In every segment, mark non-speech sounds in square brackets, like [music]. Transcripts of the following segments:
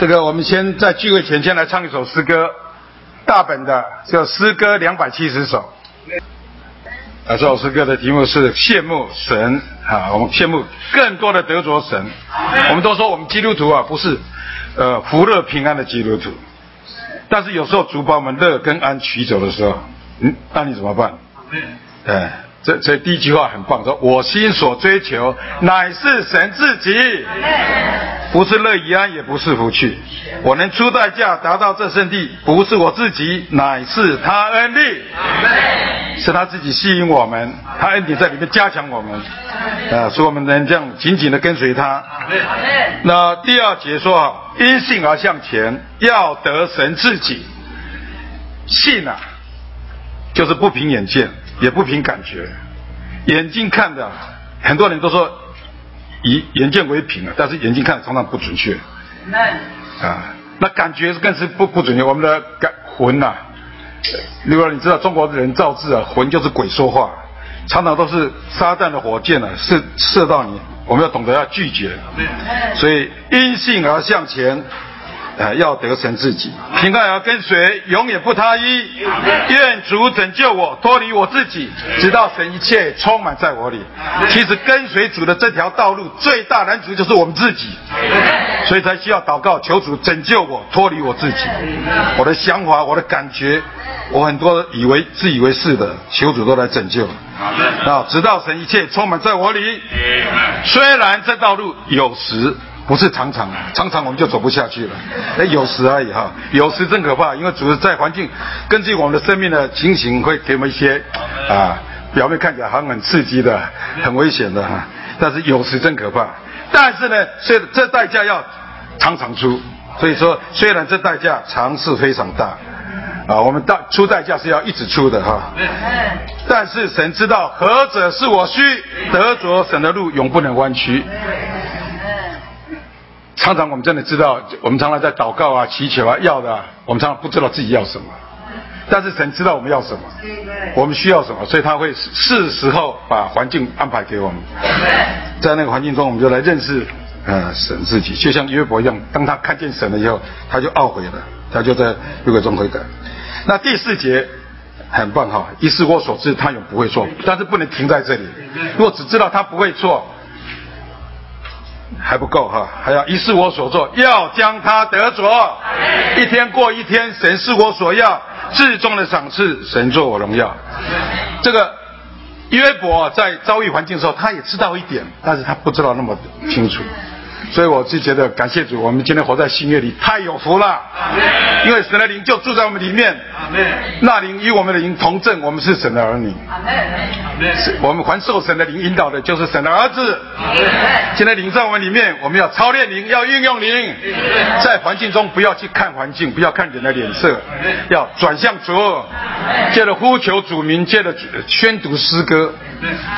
这个我们先在聚会前先来唱一首诗歌，大本的叫诗歌两百七十首。啊，这首诗歌的题目是羡慕神啊，我们羡慕更多的得着神。我们都说我们基督徒啊，不是呃福乐平安的基督徒，但是有时候主把我们乐跟安取走的时候，嗯，那你怎么办？哎。这这第一句话很棒，说我心所追求乃是神自己，不是乐以安，也不是福去。我能出代价达到这圣地，不是我自己，乃是他恩力，是他自己吸引我们，他恩典在里面加强我们，啊，使我们能这样紧紧的跟随他。那第二节说，因信而向前，要得神自己。信啊，就是不凭眼见。也不凭感觉，眼睛看的，很多人都说以眼见为凭啊，但是眼睛看常常不准确。啊，那感觉更是不不准确。我们的感魂呐，另外你知道中国人造字啊，魂就是鬼说话，常常都是撒旦的火箭啊，射射到你，我们要懂得要拒绝。所以因性而向前。呃，要得神自己，平安要跟随，永远不他依。愿主拯救我，脱离我自己，直到神一切充满在我里。其实跟随主的这条道路，最大难处就是我们自己，所以才需要祷告，求主拯救我，脱离我自己。我的想法，我的感觉，我很多以为自以为是的，求主都来拯救。啊，直到神一切充满在我里。虽然这道路有时。不是常常，常常我们就走不下去了。哎，有时而已哈，有时真可怕，因为主是在环境，根据我们的生命的情形，会给我们一些啊，表面看起来好像很刺激的、很危险的哈。但是有时真可怕。但是呢，这这代价要常常出，所以说虽然这代价常是非常大啊，我们代出代价是要一直出的哈。但是神知道何者是我需得着神的路，永不能弯曲。常常我们真的知道，我们常常在祷告啊、祈求啊、要的，我们常常不知道自己要什么，但是神知道我们要什么，我们需要什么，所以他会是时候把环境安排给我们，在那个环境中，我们就来认识呃神自己，就像约伯一样，当他看见神了以后，他就懊悔了，他就在约伯中悔改。那第四节很棒哈，一是我所知，他永不会错，但是不能停在这里，如果只知道他不会错。还不够哈，还要一是我所做，要将他得着。一天过一天，神是我所要，至终的赏赐，神做我荣耀。这个约伯在遭遇环境的时候，他也知道一点，但是他不知道那么清楚。所以我就觉得感谢主，我们今天活在新月里太有福了，因为神的灵就住在我们里面，那灵与我们的灵同正，我们是神的儿女，我们还受神的灵引导的，就是神的儿子。现在灵在我们里面，我们要操练灵，要运用灵，在环境中不要去看环境，不要看人的脸色，要转向主，借着呼求主名，借着宣读诗歌，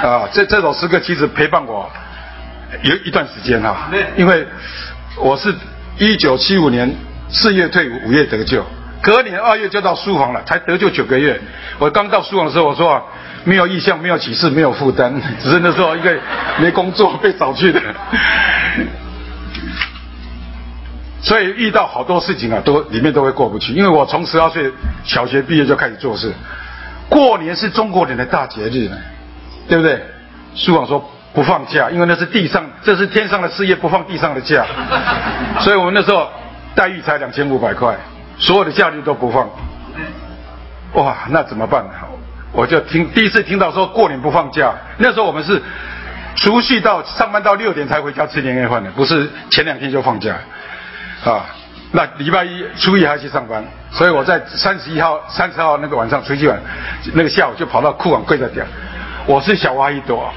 啊，这这首诗歌其实陪伴我。有一段时间哈，因为我是一九七五年四月退伍，五月得救，隔年二月就到书房了，才得救九个月。我刚到书房的时候，我说啊，没有意向，没有启示，没有负担，[laughs] 只是那时候一个没工作被找去的，[laughs] 所以遇到好多事情啊，都里面都会过不去。因为我从十二岁小学毕业就开始做事，过年是中国人的大节日，对不对？书房说。不放假，因为那是地上，这是天上的事业，不放地上的假。[laughs] 所以我们那时候待遇才两千五百块，所有的假日都不放。哇，那怎么办？我就听第一次听到说过年不放假，那时候我们是除夕到上班到六点才回家吃年夜饭的，不是前两天就放假啊。那礼拜一初一还去上班，所以我在三十一号、三十号那个晚上，除夕晚那个下午就跑到库房跪在地我是小花一朵。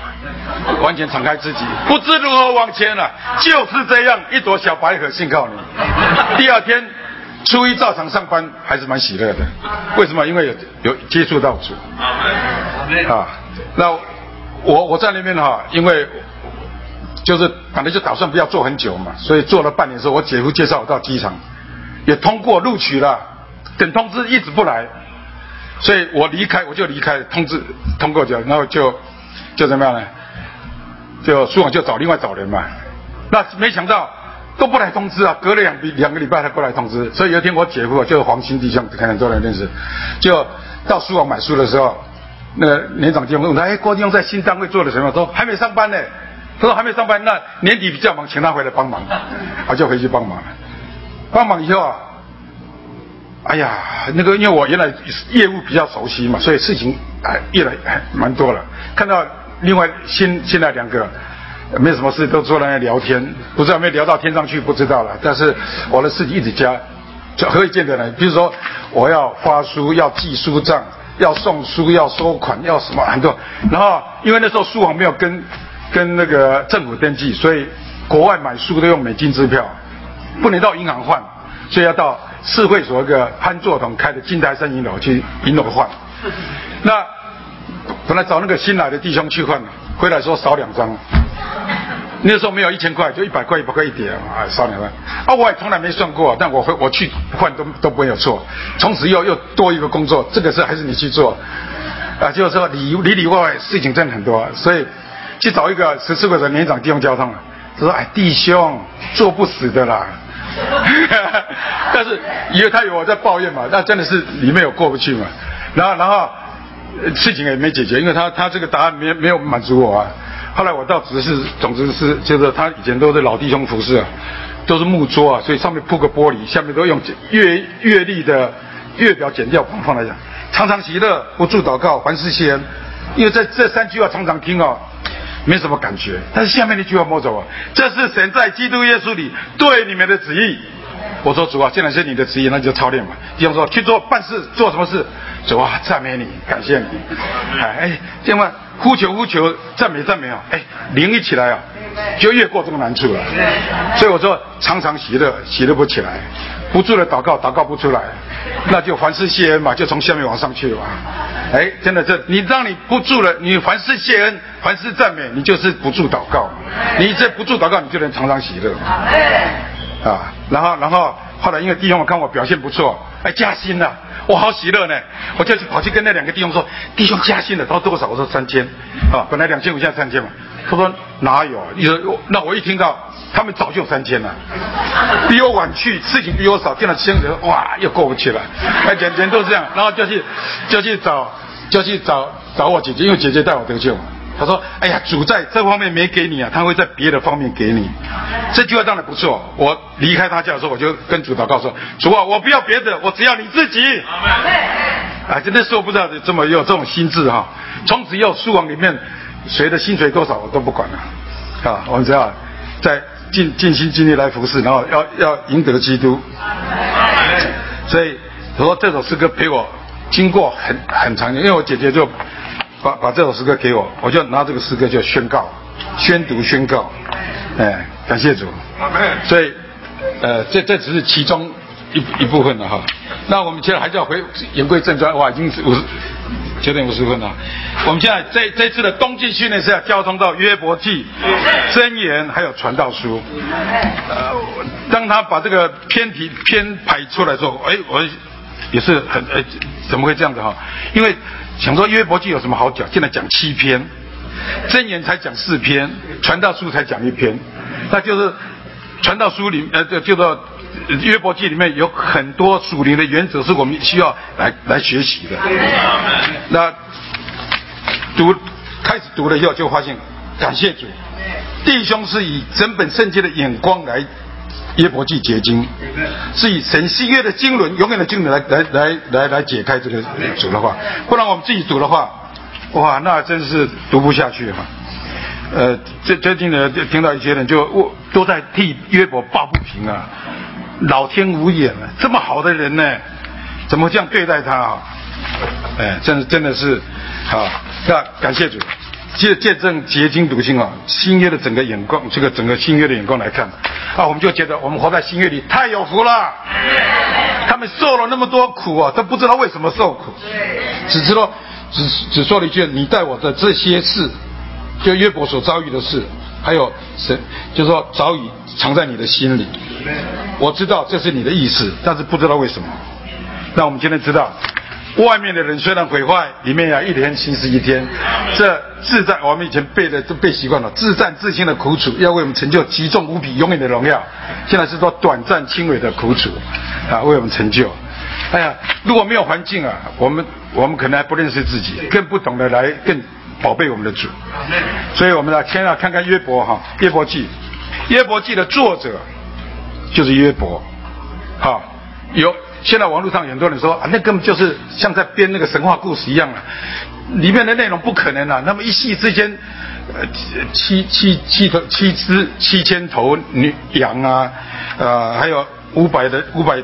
完全敞开自己，不知如何往前了，就是这样一朵小白荷信靠你。第二天初一照常上班，还是蛮喜乐的。为什么？因为有有接触到主。啊，那我我在那边哈，因为就是反正就打算不要做很久嘛，所以做了半年之后，我姐夫介绍我到机场，也通过录取了，等通知一直不来，所以我离开我就离开，通知通过就然后就就怎么样呢？就书网就找另外找人嘛，那没想到都不来通知啊，隔了两两个礼拜才过来通知。所以有一天我姐夫就是黄兴弟兄，可能都来认识，就到书网买书的时候，那个年长弟兄问他：“哎，郭弟兄在新单位做了什么？”说：“还没上班呢。”他说：“还没上班，那年底比较忙，请他回来帮忙。”我就回去帮忙了。帮忙以后啊，哎呀，那个因为我原来业务比较熟悉嘛，所以事情哎越来哎蛮多了。看到另外新新来两个。没什么事，都坐在那聊天，不知道没聊到天上去，不知道了。但是我的事情一直加，就何以见得呢？比如说我要发书，要记书账，要送书，要收款，要什么很多。然后因为那时候书行没有跟跟那个政府登记，所以国外买书都用美金支票，不能到银行换，所以要到市会所一个潘作统开的金台山银楼去银楼换。那本来找那个新来的弟兄去换，回来说少两张。那时候没有一千块，就一百块，一百块一点啊，少两万啊！我也从来没算过，但我会我去换都都不会有错。从此又又多一个工作，这个事还是你去做啊！就是说里里里外外事情真的很多，所以去找一个十四个人年长弟兄交通，他说：“哎，弟兄做不死的啦。” [laughs] 但是因为他有我在抱怨嘛，那真的是里面有过不去嘛。然后然后事情也没解决，因为他他这个答案没没有满足我啊。后来我到只是，总之是就是他以前都是老弟兄服侍啊，都是木桌啊，所以上面铺个玻璃，下面都用月月历的月表剪掉放放来讲，常常喜乐，不住祷告，凡事谢恩。因为这这三句话常常听哦，没什么感觉。但是下面那句话摸走啊，这是神在基督耶稣里对你们的旨意。我说主啊，既然是你的旨意，那就操练吧。弟兄说去做办事，做什么事？主啊，赞美你，感谢你。哎，弟兄们呼求呼求，赞美赞美啊！哎，灵一起来啊，就越过这个难处了。所以我说，常常喜乐，喜乐不起来；不住的祷告，祷告不出来，那就凡事谢恩嘛，就从下面往上去了。哎，真的，这你让你不住了，你凡事谢恩，凡事赞美，你就是不住祷告。你这不住祷告，你就能常常喜乐。啊，然后，然后后来因为弟兄我看我表现不错，哎，加薪了。我好喜乐呢，我就去跑去跟那两个弟兄说：“弟兄加薪了，他说多少？”我说：“三千。”啊，本来两千五，现在三千嘛。他说：“哪有？有那我一听到他们早就三千了，[laughs] 比我晚去，事情比我少，见了千人，哇，又过不去了。哎，人人都是这样，然后就去就去找就去找找我姐姐，因为姐姐带我得救。他说：“哎呀，主在这方面没给你啊，他会在别的方面给你。”这句话当然不错。我离开他家的时候，我就跟主祷告说：“主啊，我不要别的，我只要你自己。”啊，真的是我不知道这么有这种心智哈。从此以后，书房里面谁的薪水多少我都不管了。啊，我们只要在尽尽心尽力来服侍，然后要要赢得基督。所以我说这首诗歌陪我经过很很长，因为我姐姐就。把把这首诗歌给我，我就拿这个诗歌就宣告、宣读、宣告，哎，感谢主。所以，呃，这这只是其中一一部分了哈。那我们现在还是要回言归正传，哇，已经五十九点五十分了。我们现在这这次的冬季训练是要交通到约伯记、箴言还有传道书。呃，当他把这个偏题偏排出来之后，哎，我也是很呃，怎么会这样子哈？因为。想说约伯记有什么好讲？现在讲七篇，真言才讲四篇，传道书才讲一篇，那就是传道书里呃，就就说约伯记里面有很多属灵的原则是我们需要来来学习的。那读开始读了以后，就发现感谢主，弟兄是以整本圣经的眼光来。耶伯记结晶，是以神新约的经纶，永远的经纶来来来来来解开这个主的话，不然我们自己读的话，哇，那真是读不下去哈。呃，最最近呢，听到一些人就我都在替约伯抱不平啊，老天无眼了，这么好的人呢，怎么这样对待他啊？哎，真真的是，好，那感谢主。借见证结晶读心啊，新约的整个眼光，这个整个新约的眼光来看，啊，我们就觉得我们活在新约里太有福了。他们受了那么多苦啊，都不知道为什么受苦，只知道只只说了一句：“你带我的这些事，就约伯所遭遇的事，还有神，就说早已藏在你的心里。我知道这是你的意思，但是不知道为什么。那我们今天知道，外面的人虽然毁坏，里面要一天心思一天。这自战，我们以前背的都背习惯了。自战自清的苦楚，要为我们成就极重无比、永远的荣耀。现在是说短暂轻微的苦楚，啊，为我们成就。哎呀，如果没有环境啊，我们我们可能还不认识自己，更不懂得来更宝贝我们的主。所以我们来先要看看约伯哈，约伯记，约伯记的作者就是约伯，好有。现在网络上很多人说啊，那根本就是像在编那个神话故事一样啊，里面的内容不可能啊。那么一夕之间，呃，七七七头七只七千头女羊啊，呃，还有五百的五百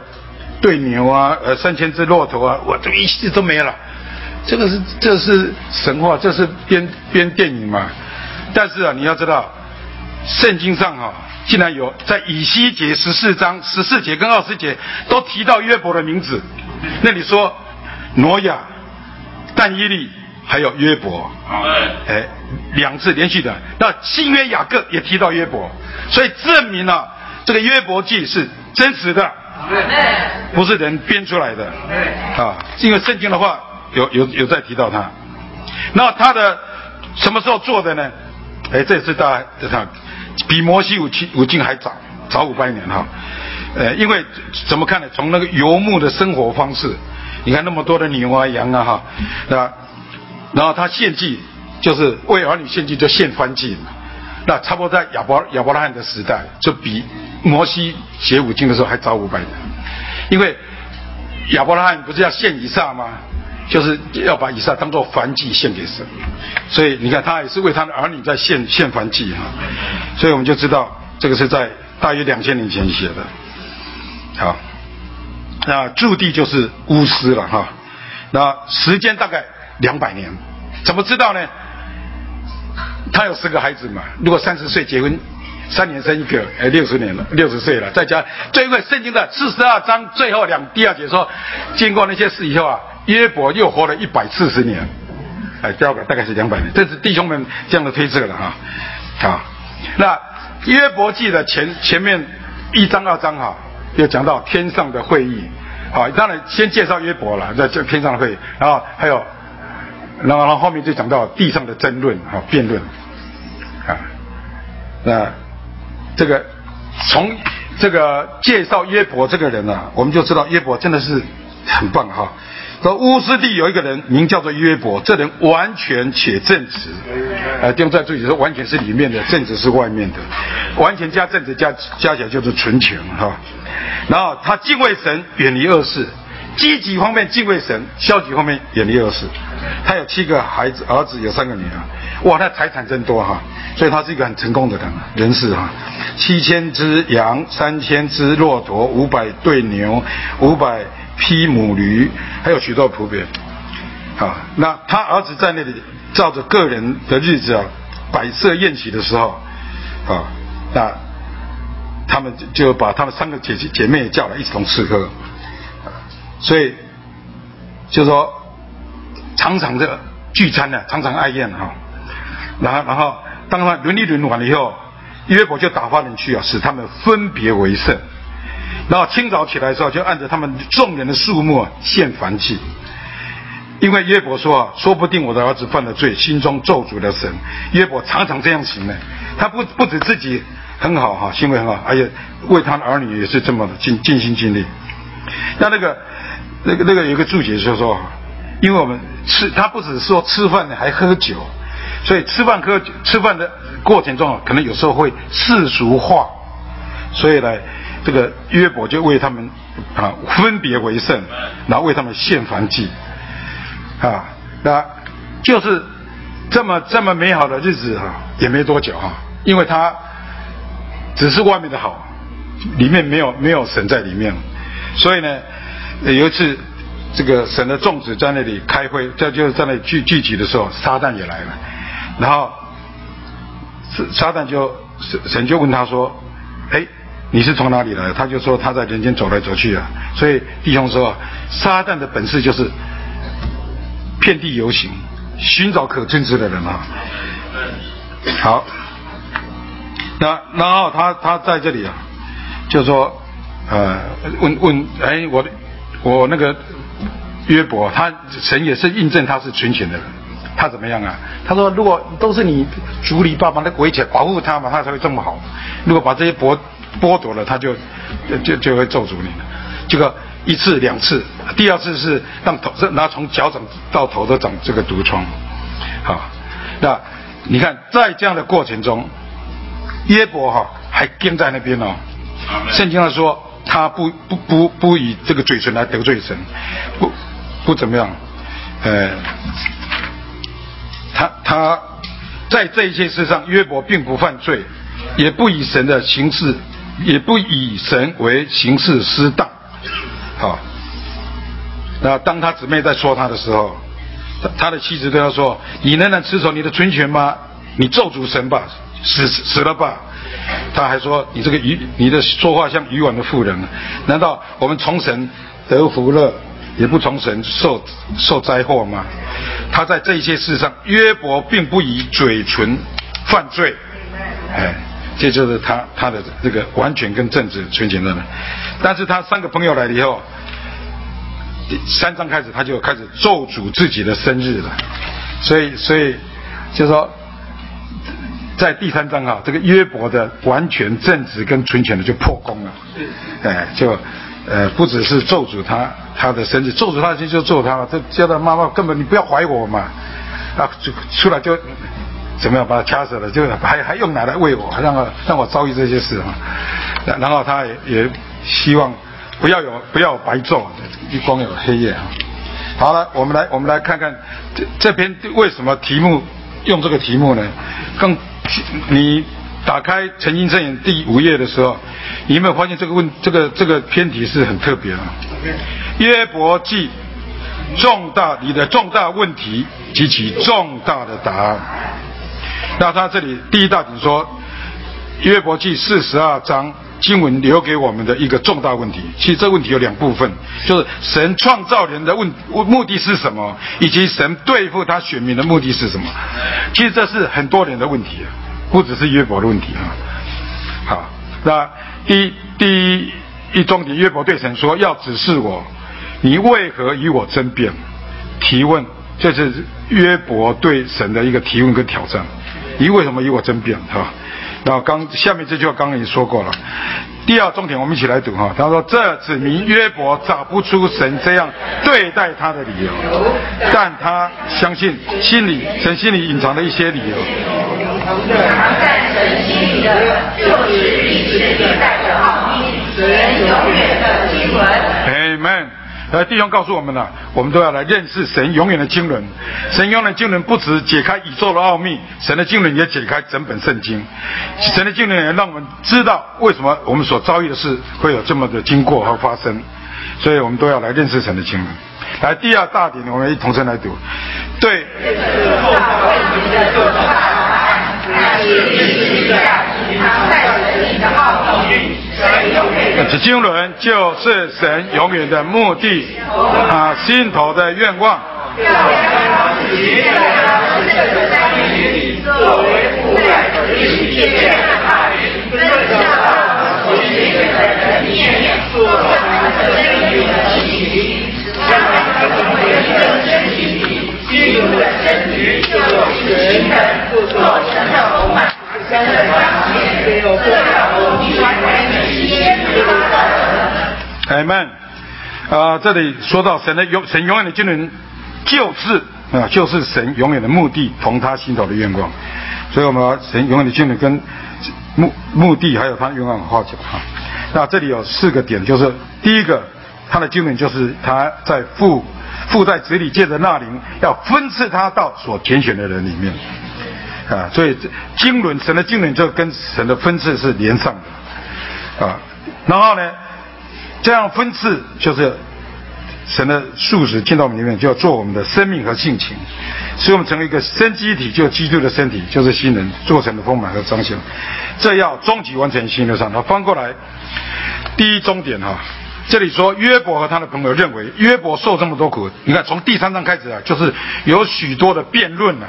对牛啊，呃，三千只骆驼啊，我这一夕都没了。这个是这是神话，这是编编电影嘛？但是啊，你要知道，圣经上哈。竟然有在以西结十四章十四节跟二十节都提到约伯的名字，那你说挪亚、但伊利还有约伯，哎，两次连续的。那新约雅各也提到约伯，所以证明了这个约伯记是真实的，不是人编出来的啊。因为圣经的话有有有在提到他，那他的什么时候做的呢？哎，这次大家看。比摩西五七五经还早，早五百年哈，呃，因为怎么看呢？从那个游牧的生活方式，你看那么多的牛啊羊啊哈，那然后他献祭就是为儿女献祭就献燔祭嘛，那差不多在亚伯亚伯拉罕的时代，就比摩西写五经的时候还早五百年，因为亚伯拉罕不是要献以撒吗？就是要把以撒当做燔祭献给神，所以你看他也是为他的儿女在献献燔祭哈，所以我们就知道这个是在大约两千年前写的。好，那驻地就是乌斯了哈，那时间大概两百年，怎么知道呢？他有十个孩子嘛，如果三十岁结婚，三年生一个，哎，六十年了，六十岁了，再加，最后圣经的四十二章最后两第二节说，经过那些事以后啊。约伯又活了一百四十年，哎，第二个大概是两百年，这是弟兄们这样的推测了哈。好，那约伯记的前前面一章二章哈，又讲到天上的会议，好，当然先介绍约伯了，在这天上的会议，然后还有，然后然后后面就讲到地上的争论啊辩论，啊，那这个从这个介绍约伯这个人啊，我们就知道约伯真的是很棒哈。说乌斯地有一个人名叫做约伯，这人完全且正直，呃，弟兄在注意说，完全是里面的，正直是外面的，完全加正直加加起来就是纯情哈。然后他敬畏神，远离恶事，积极方面敬畏神，消极方面远离恶事。他有七个孩子，儿子有三个女儿，哇，那财产真多哈，所以他是一个很成功的人人士哈。七千只羊，三千只骆驼，五百对牛，五百。匹母驴，还有许多仆人，啊，那他儿子在那里照着个人的日子啊，摆设宴席的时候，啊，那他们就把他们三个姐姐姐妹叫来，一同吃喝，所以就说常常的聚餐呢，常常爱宴哈，然后然后当他轮一轮完了以后，约伯就打发人去啊，使他们分别为圣。然后清早起来的时候，就按照他们众人的数目献燔祭，因为约伯说啊，说不定我的儿子犯了罪，心中咒诅了神。约伯常常这样行呢，他不不止自己很好哈，行为很好，而且为他的儿女也是这么的尽尽心尽力。那那个那个那个有个注解说说，因为我们吃他不只是说吃饭呢，还喝酒，所以吃饭喝吃饭的过程中，可能有时候会世俗化，所以呢。这个约伯就为他们啊分别为圣，然后为他们献燔祭啊，那就是这么这么美好的日子哈，也没多久哈，因为他只是外面的好，里面没有没有神在里面，所以呢，有一次这个神的众子在那里开会，在就是在那里聚聚集的时候，撒旦也来了，然后撒旦就神神就问他说，哎。你是从哪里来？他就说他在人间走来走去啊。所以弟兄说，撒旦的本事就是遍地游行，寻找可尊之的人啊。好，那然后他他在这里啊，就说呃问问哎我的我那个约伯，他神也是印证他是纯全的人。他怎么样啊？他说：“如果都是你族里爸爸那围起来保护他嘛，他才会这么好。如果把这些剥剥夺了，他就就就会咒诅你了。这个一次两次，第二次是让头拿从脚掌到头都长这个毒疮。好，那你看在这样的过程中，约伯哈还跟在那边哦。圣经上说他不不不不以这个嘴唇来得罪神，不不怎么样，呃。”他他在这一件事上，约伯并不犯罪，也不以神的形式，也不以神为形式失当。好，那当他姊妹在说他的时候，他的妻子对他说：“你仍然持守你的尊权吗？你咒诅神吧，死死了吧。”他还说：“你这个鱼，你的说话像渔网的妇人。难道我们从神得福乐？”也不从神受受灾祸吗？他在这些事上，约伯并不以嘴唇犯罪，哎，这就是他他的这个完全跟正直纯洁的人。但是他三个朋友来了以后，三章开始他就开始咒诅自己的生日了，所以所以就说在第三章啊，这个约伯的完全正直跟纯全的就破功了，哎就。呃，不只是咒诅他，他的身子，咒诅他就就咒他了。这叫他妈妈根本你不要怀我嘛，啊，就出来就怎么样把他掐死了，就还还用奶来喂我，还让让我遭遇这些事啊。然后他也也希望不要有不要白昼，一光有黑夜啊。好了，我们来我们来看看这这篇为什么题目用这个题目呢？更你。打开《陈经正言》第五页的时候，你有没有发现这个问这个这个偏题是很特别的？约伯记重大你的重大问题及其重大的答案。那他这里第一大点说，约伯记四十二章经文留给我们的一个重大问题。其实这个问题有两部分，就是神创造人的问目的是什么，以及神对付他选民的目的是什么。其实这是很多人的问题。不只是约伯的问题啊，好，那第第一一重点，约伯对神说：“要指示我，你为何与我争辩？”提问，这是约伯对神的一个提问跟挑战。你为什么与我争辩？哈，后刚下面这句话刚刚也说过了。第二重点，我们一起来读哈。他说：“这指明约伯找不出神这样对待他的理由，但他相信心里神心里隐藏的一些理由。”藏在神心里的，就是历史年代的奥秘，神永远的经纶。Amen。呃，弟兄告诉我们了，我们都要来认识神永远的经纶。神永远的经纶不止解开宇宙的奥秘，神的经纶也解开整本圣经。神的经纶也让我们知道为什么我们所遭遇的事会有这么的经过和发生。所以我们都要来认识神的经纶。来，第二大点，我们一同声来读。对。神永远，望。基督的身体就是形成做成的丰满，神的彰显只有这样，完全的新阿门。啊，这里说到神的永神永远的经纶，就是啊，就是神永远的目的同他心头的愿望。所以，我们神永远的经纶跟目目的还有他愿望画起来哈。那这里有四个点，就是第一个，他的经纶就是他在父。父在子里借着那灵，要分赐他到所拣选的人里面，啊，所以经纶神的经纶就跟神的分赐是连上的，啊，然后呢，这样分赐就是神的素质进到我们里面，就要做我们的生命和性情，使我们成为一个生机体，就基督的身体，就是新人做成的丰满和彰显，这要终极完成新的上。那翻过来，第一终点哈。这里说约伯和他的朋友认为约伯受这么多苦，你看从第三章开始啊，就是有许多的辩论了。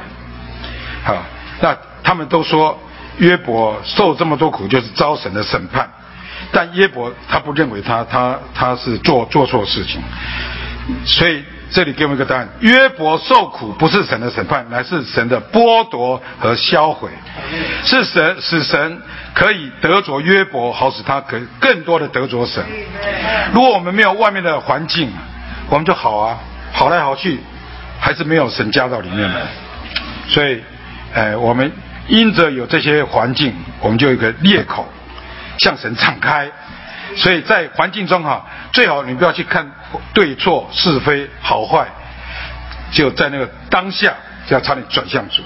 好，那他们都说约伯受这么多苦就是遭神的审判，但约伯他不认为他他他是做做错事情，所以这里给我们一个答案：约伯受苦不是神的审判，乃是神的剥夺和销毁，是神使神可以得着约伯，好使他可更多的得着神。如果我们没有外面的环境，我们就好啊，好来好去，还是没有神加到里面来。所以，哎，我们因着有这些环境，我们就有一个裂口，向神敞开。所以在环境中哈，最好你不要去看对错是非好坏，就在那个当下就要差点转向主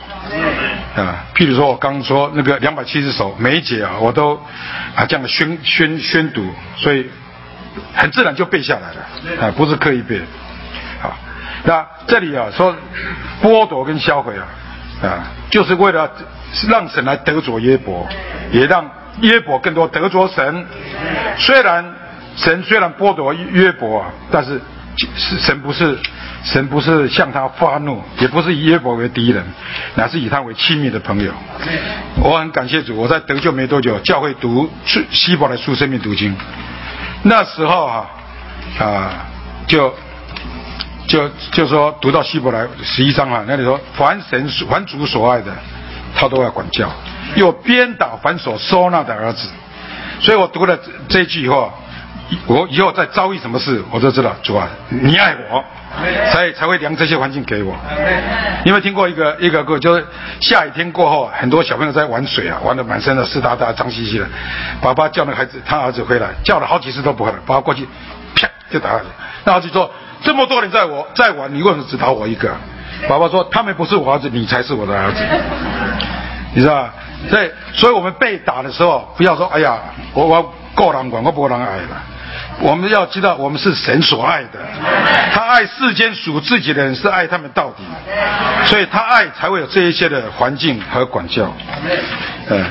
啊。譬如说我刚说那个两百七十首每一节啊，我都啊这样的宣宣宣读，所以很自然就背下来了啊，不是刻意背。好，那这里啊说剥夺跟销毁啊啊，就是为了让神来得着耶伯，也让。约伯更多得着神，虽然神虽然剥夺约伯，但是神不是神不是向他发怒，也不是以约伯为敌人，乃是以他为亲密的朋友。我很感谢主，我在得救没多久，教会读希伯来书生命读经，那时候哈啊就就就说读到希伯来十一章啊，那里说凡神凡主所爱的，他都要管教。又鞭打反所收纳的儿子，所以我读了这句以后，我以后再遭遇什么事，我就知道主啊，你爱我，才才会量这些环境给我。有没有听过一个一个歌，就是下雨天过后，很多小朋友在玩水啊，玩的满身的湿哒哒、脏兮兮的。爸爸叫那孩子，他儿子回来，叫了好几次都不回来，爸爸过去，啪就打下去。那儿子说：这么多人在我在玩，你为什么只打我一个？爸爸说：他们不是我儿子，你才是我的儿子。[laughs] 你知道吧？所以，所以我们被打的时候，不要说“哎呀，我我够难管，我不能爱了”。我们要知道，我们是神所爱的。[laughs] 他爱世间属自己的人，是爱他们到底。所以他爱才会有这一些的环境和管教。嗯，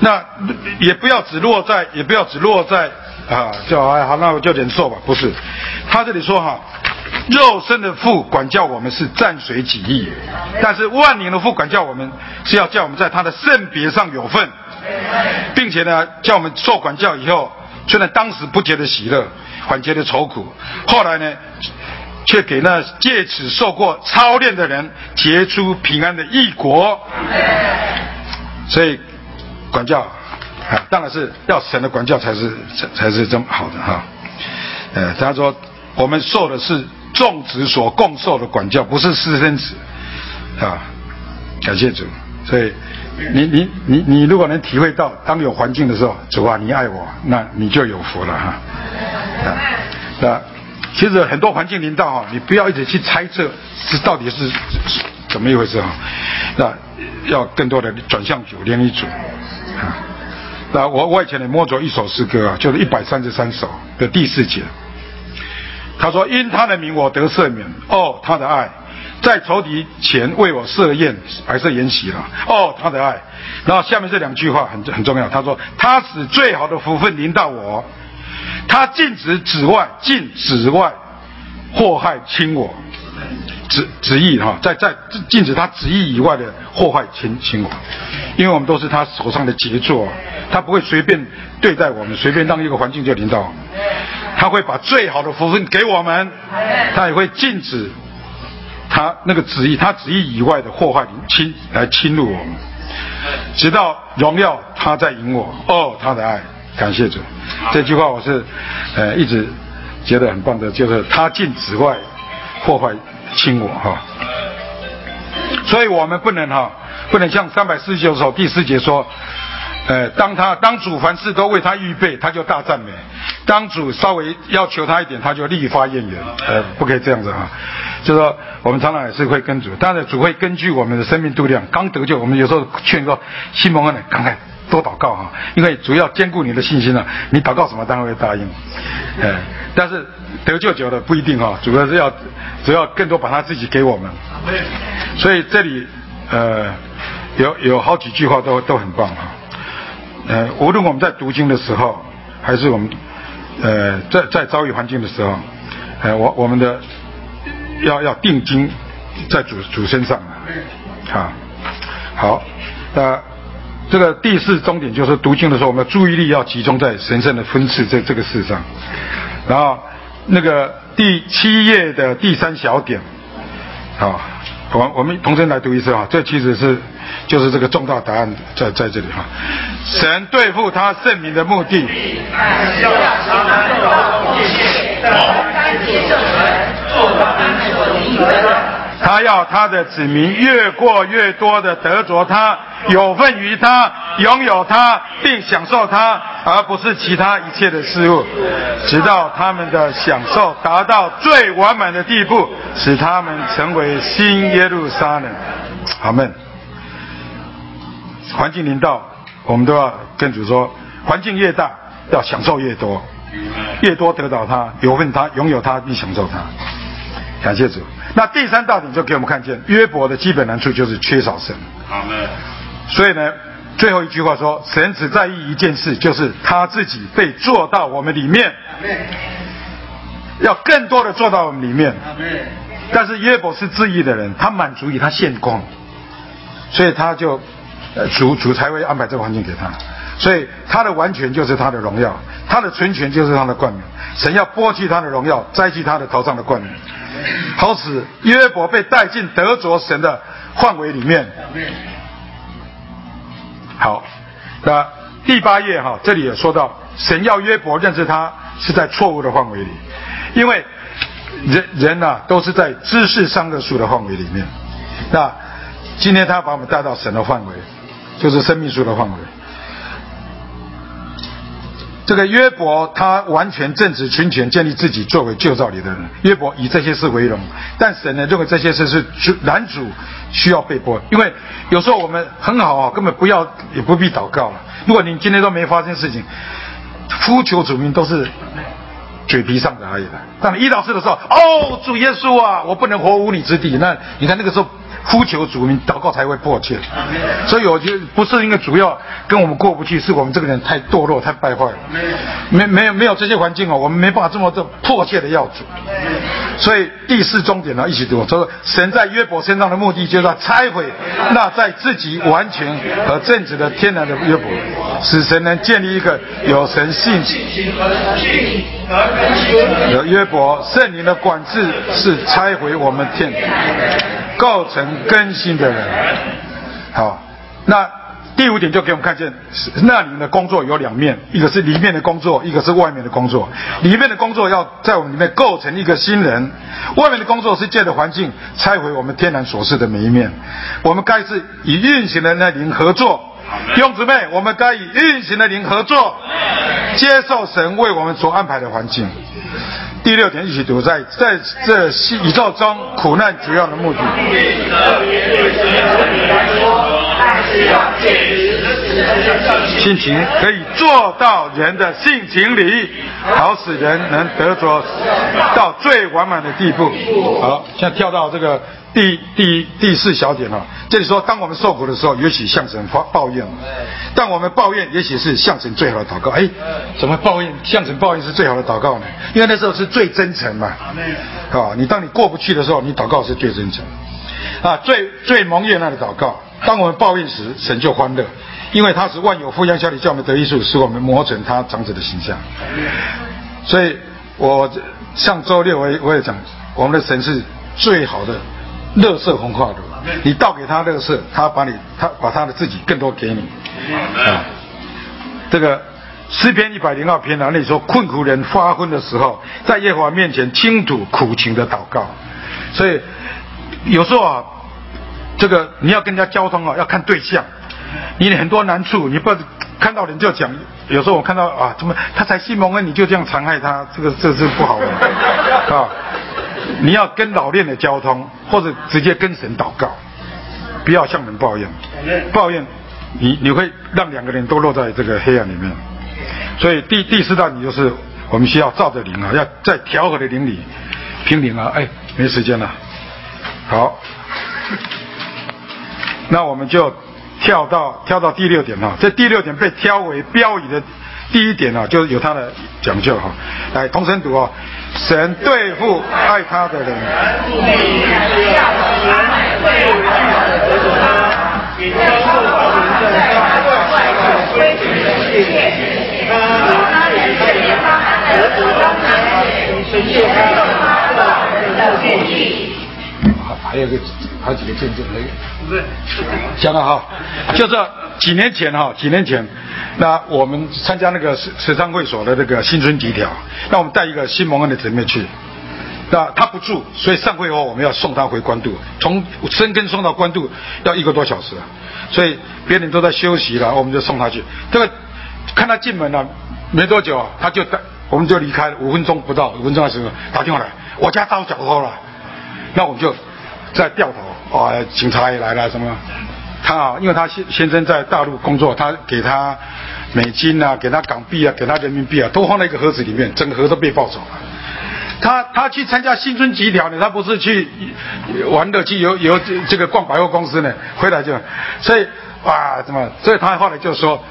那也不要只落在，也不要只落在啊，就哎好，那我就忍受吧。不是，他这里说哈。肉身的父管教我们是暂随己意，但是万年的父管教我们是要叫我们在他的圣别上有份，并且呢，叫我们受管教以后，虽然当时不觉得喜乐，反觉得愁苦，后来呢，却给那借此受过操练的人结出平安的异国。所以管教啊，[laughs] 当然是要神的管教才是才是这么好的哈。呃，他说我们受的是。众子所共受的管教，不是私生子，啊，感谢主。所以，你你你你，如果能体会到，当有环境的时候，主啊，你爱我，那你就有福了哈。啊，那其实很多环境领导哈，你不要一直去猜测是到底是怎么一回事哈。那要更多的转向主，连一主。啊，那我我以前也摸着一首诗歌啊，就是一百三十三首的第四节。他说：“因他的名，我得赦免。哦，他的爱，在仇敌前为我设宴，白色筵席了。哦，他的爱。然后下面这两句话很很重要。他说：他使最好的福分临到我，他禁止紫外，禁止外祸害侵我，旨旨意哈，在在禁止他旨意以外的祸害侵侵我，因为我们都是他手上的杰作，他不会随便对待我们，随便让一个环境就临到。”他会把最好的福分给我们，他也会禁止他那个旨意，他旨意以外的祸害侵来侵入我们，直到荣耀他在引我。哦，他的爱，感谢主。这句话我是呃一直觉得很棒的，就是他禁止外祸害侵我哈。所以我们不能哈，不能像三百四十九首第四节说。呃，当他当主凡事都为他预备，他就大赞美；当主稍微要求他一点，他就立发怨言。呃，不可以这样子哈。就说我们常常也是会跟主，当然主会根据我们的生命度量。刚得救，我们有时候劝说新蒙恩的，赶快多祷告哈，因为主要兼顾你的信心了。你祷告什么，当然会答应。呃，但是得救久了不一定哈，主要是要主要更多把他自己给我们。所以这里呃有有好几句话都都很棒哈。呃，无论我们在读经的时候，还是我们呃在在遭遇环境的时候，呃，我我们的要要定睛在主主身上啊，好，那这个第四重点就是读经的时候，我们的注意力要集中在神圣的分次这这个事上，然后那个第七页的第三小点，好，我我们同声来读一次啊，这其实是就是这个重大答案在在这里哈。神对付他圣明的目的。他要他的子民越过越多的得着他，有份于他，拥有他，并享受他，而不是其他一切的事物，直到他们的享受达到最完满的地步，使他们成为新耶路撒冷。阿门。环境临到，我们都要跟主说：环境越大，要享受越多，越多得到他，有份他，拥有他，并享受他。感谢主。那第三大点就给我们看见，约伯的基本难处就是缺少神。好嘞。所以呢，最后一句话说，神只在意一件事，就是他自己被做到我们里面。要更多的做到我们里面。但是约伯是自义的人，他满足于他现况，所以他就主主才会安排这个环境给他。所以他的完全就是他的荣耀，他的纯全就是他的冠冕。神要剥去他的荣耀，摘去他的头上的冠冕。好使约伯被带进得着神的范围里面。好，那第八页哈，这里也说到，神要约伯认识他是在错误的范围里，因为人人呐都是在知识上的数的范围里面。那今天他把我们带到神的范围，就是生命数的范围。这个约伯他完全正直、全权，建立自己作为旧造里的人。约伯以这些事为荣，但神呢认为这些事是主男主需要被播，因为有时候我们很好啊，根本不要也不必祷告了。如果你今天都没发生事情，呼求主名都是嘴皮上的而已了。当你遇到事的时候，哦，主耶稣啊，我不能活无你之地。那你看那个时候。呼求主名，祷告才会迫切。所以我觉得不是因为主要跟我们过不去，是我们这个人太堕落、太败坏了。没没有没有这些环境哦，我们没办法这么这迫切的要主。所以第四终点呢，一起读，说神在约伯身上的目的，就是要拆毁那在自己完全和正直的天然的约伯，使神能建立一个有神性的约伯。圣灵的管制是拆毁我们天。构成更新的人，好，那第五点就给我们看见，那里面的工作有两面，一个是里面的工作，一个是外面的工作。里面的工作要在我们里面构成一个新人，外面的工作是借着环境拆毁我们天然所示的每一面。我们该是以运行的那灵合作，弟兄姊妹，我们该以运行的灵合作，接受神为我们所安排的环境。第六点一起读，在在这宇宙中，苦难主要的目的。性情可以做到人的性情里，好使人能得着到最完满的地步。好，现在跳到这个。第第第四小点啊，这里说，当我们受苦的时候，也许向神发抱怨；但我们抱怨，也许是向神最好的祷告。哎，怎么抱怨？向神抱怨是最好的祷告呢？因为那时候是最真诚嘛。啊，你当你过不去的时候，你祷告是最真诚啊，最最蒙悦那的祷告。当我们抱怨时，神就欢乐，因为他是万有互相效力，叫我们得益处，使我们磨成他长子的形象。所以我上周六我也我也讲，我们的神是最好的。乐色红化的，你倒给他乐色，他把你他把他的自己更多给你啊。这个诗篇一百零二篇哪里说困苦人发昏的时候，在耶和华面前倾吐苦情的祷告。所以有时候啊，这个你要跟人家交通啊，要看对象。你很多难处，你不看到人就讲。有时候我看到啊，怎么他才信蒙恩，你就这样残害他，这个这是不好的 [laughs] 啊。你要跟老练的交通，或者直接跟神祷告，不要向人抱怨。抱怨，你你会让两个人都落在这个黑暗里面。所以第第四道你就是我们需要照着灵啊，要在调和的灵里拼灵啊。哎，没时间了。好，那我们就跳到跳到第六点哈，这第六点被挑为标语的第一点呢，就是有它的讲究哈。来，同声读哦，神对付爱他的人。有个好几个见证，对，讲了哈，就是几年前哈，几年前，那我们参加那个慈慈善会所的那个新春集条，那我们带一个新蒙恩的姊妹去，那他不住，所以散会后我们要送他回关渡，从深根送到关渡要一个多小时，所以别人都在休息了，我们就送他去。这个看他进门了，没多久啊他就带，我们就离开了，五分钟不到，五分钟的时候打电话来，我家遭小偷了，那我们就在掉头，啊，警察也来了，什么？他啊，因为他先先生在大陆工作，他给他美金啊，给他港币啊，给他人民币啊，都放在一个盒子里面，整个盒都被抱走了。他他去参加新春集条呢，他不是去玩的，去游游这个逛百货公司呢，回来就，所以哇，怎么？所以他后来就说，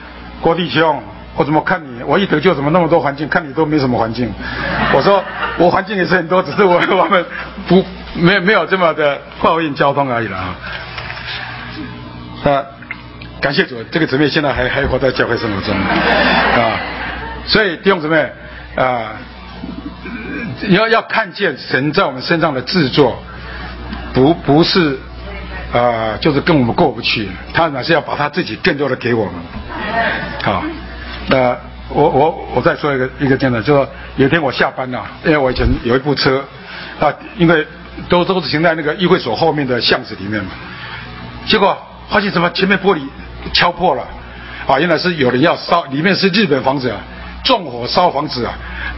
郭弟兄，我怎么看你，我一得救怎么那么多环境，看你都没什么环境。我说我环境也是很多，只是我 [laughs] 我们不没没有这么的报应交通而已了啊。那感谢主，这个姊妹现在还还活在教会生活中啊，所以弟兄姊妹啊。要要看见神在我们身上的制作，不不是，啊，就是跟我们过不去，他乃是要把他自己更多的给我们。好，那我我我再说一个一个真的，就说有一天我下班了，因为我以前有一部车，啊，因为都都是停在那个议会所后面的巷子里面嘛，结果发现什么前面玻璃敲破了，啊，原来是有人要烧，里面是日本房子啊。纵火烧房子啊，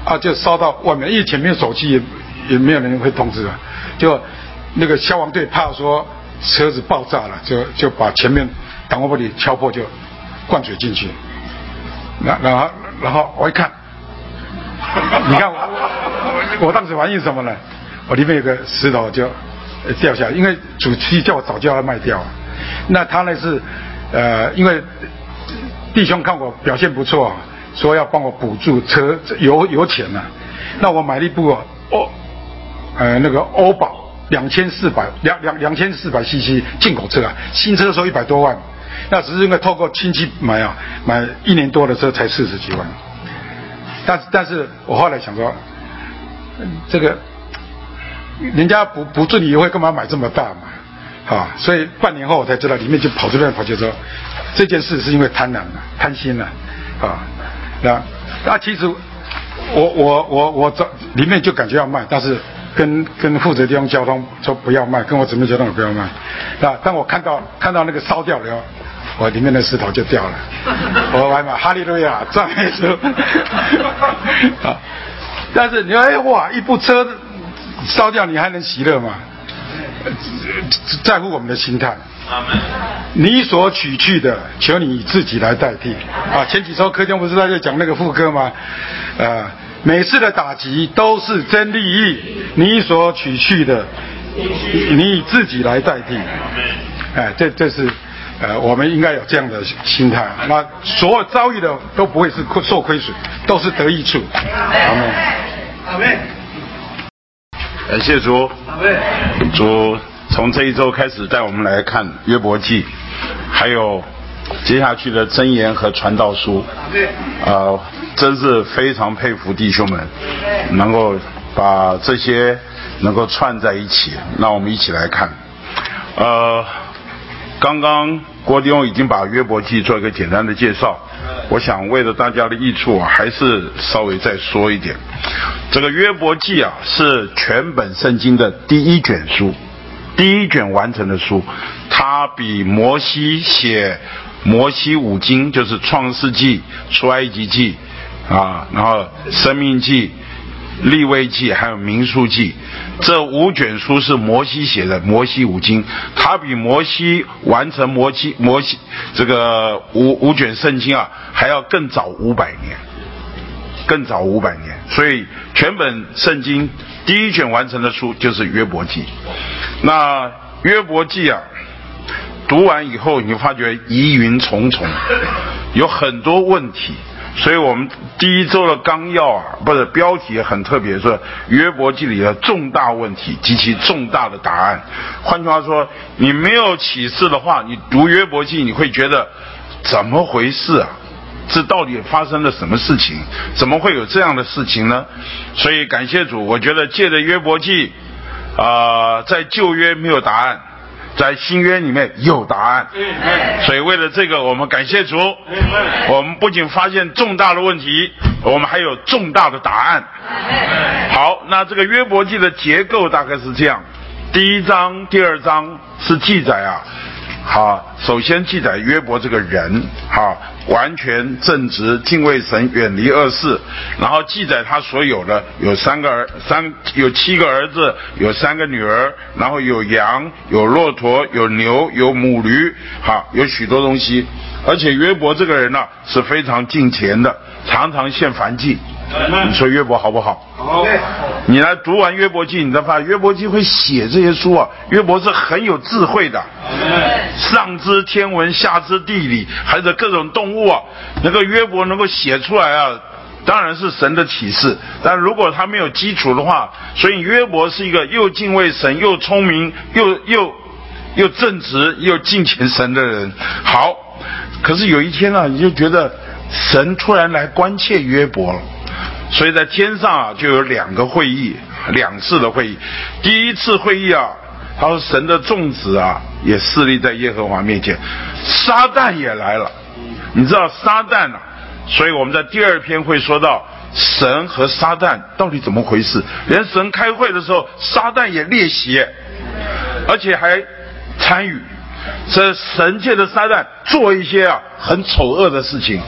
啊，就烧到外面，因为前面手机也也没有人会通知啊，就那个消防队怕说车子爆炸了，就就把前面挡风玻璃敲破，就灌水进去。然然后然后我一看，[laughs] 你看我我我当时反应什么呢？我里面有个石头就掉下来，因为主机叫我早就要卖掉。那他呢是呃，因为弟兄看我表现不错。说要帮我补助车油油钱呢，那我买了一部欧，呃那个欧宝两千四百两两两千四百 CC 进口车啊，新车说一百多万，那只是因为透过亲戚买啊，买一年多的车才四十几万，但是但是我后来想说，这个人家不不做你优惠干嘛买这么大嘛，啊，所以半年后我才知道里面就跑出来跑去说，这件事是因为贪婪了贪心了，啊。那那其实我我我我这里面就感觉要卖，但是跟跟负责地方交通说不要卖，跟我姊妹交通也不要卖。那当我看到看到那个烧掉了，我里面的石头就掉了。[laughs] 我还买哈利路亚赞美主。[laughs] 啊！但是你说哎哇，一部车烧掉，你还能喜乐吗？在乎我们的心态。你所取去的，求你自己来代替。啊，前几周课间不是在这讲那个副歌吗？啊，每次的打击都是真利益，你所取去的，你以自己来代替。哎，这这是，呃，我们应该有这样的心态。那所有遭遇的都不会是受亏损，都是得益处。阿门。阿门。感谢主。主。从这一周开始带我们来看约伯记，还有接下去的箴言和传道书，呃，真是非常佩服弟兄们，能够把这些能够串在一起。那我们一起来看，呃，刚刚郭弟兄已经把约伯记做一个简单的介绍，我想为了大家的益处啊，还是稍微再说一点。这个约伯记啊，是全本圣经的第一卷书。第一卷完成的书，它比摩西写摩西五经，就是创世纪、出埃及记啊，然后生命记、立位记，还有民数记，这五卷书是摩西写的摩西五经，它比摩西完成摩西摩西这个五五卷圣经啊，还要更早五百年，更早五百年，所以全本圣经。第一卷完成的书就是约伯记，那约伯记啊，读完以后你发觉疑云重重，有很多问题，所以我们第一周的纲要啊，不是标题很特别，说约伯记里的重大问题及其重大的答案。换句话说，你没有启示的话，你读约伯记你会觉得怎么回事啊？这到底发生了什么事情？怎么会有这样的事情呢？所以感谢主，我觉得借着约伯记，啊，在旧约没有答案，在新约里面有答案。所以为了这个，我们感谢主。我们不仅发现重大的问题，我们还有重大的答案。好，那这个约伯记的结构大概是这样：第一章、第二章是记载啊。好，首先记载约伯这个人，哈，完全正直，敬畏神，远离恶事。然后记载他所有的有三个儿，三有七个儿子，有三个女儿，然后有羊，有骆驼，有牛，有母驴，哈，有许多东西。而且约伯这个人呢是非常敬虔的，常常献燔祭。你说约伯好不好？好。你来读完约伯记，你再发现约伯记会写这些书啊。约伯是很有智慧的，上知天文，下知地理，还有各种动物啊。那个约伯能够写出来啊，当然是神的启示。但如果他没有基础的话，所以约伯是一个又敬畏神、又聪明、又又又正直、又敬虔神的人。好，可是有一天呢，你就觉得神突然来关切约伯了。所以在天上啊，就有两个会议，两次的会议。第一次会议啊，他说神的众子啊，也侍立在耶和华面前，撒旦也来了。你知道撒旦啊？所以我们在第二篇会说到神和撒旦到底怎么回事。连神开会的时候，撒旦也列席，而且还参与。这神界的撒旦做一些啊很丑恶的事情，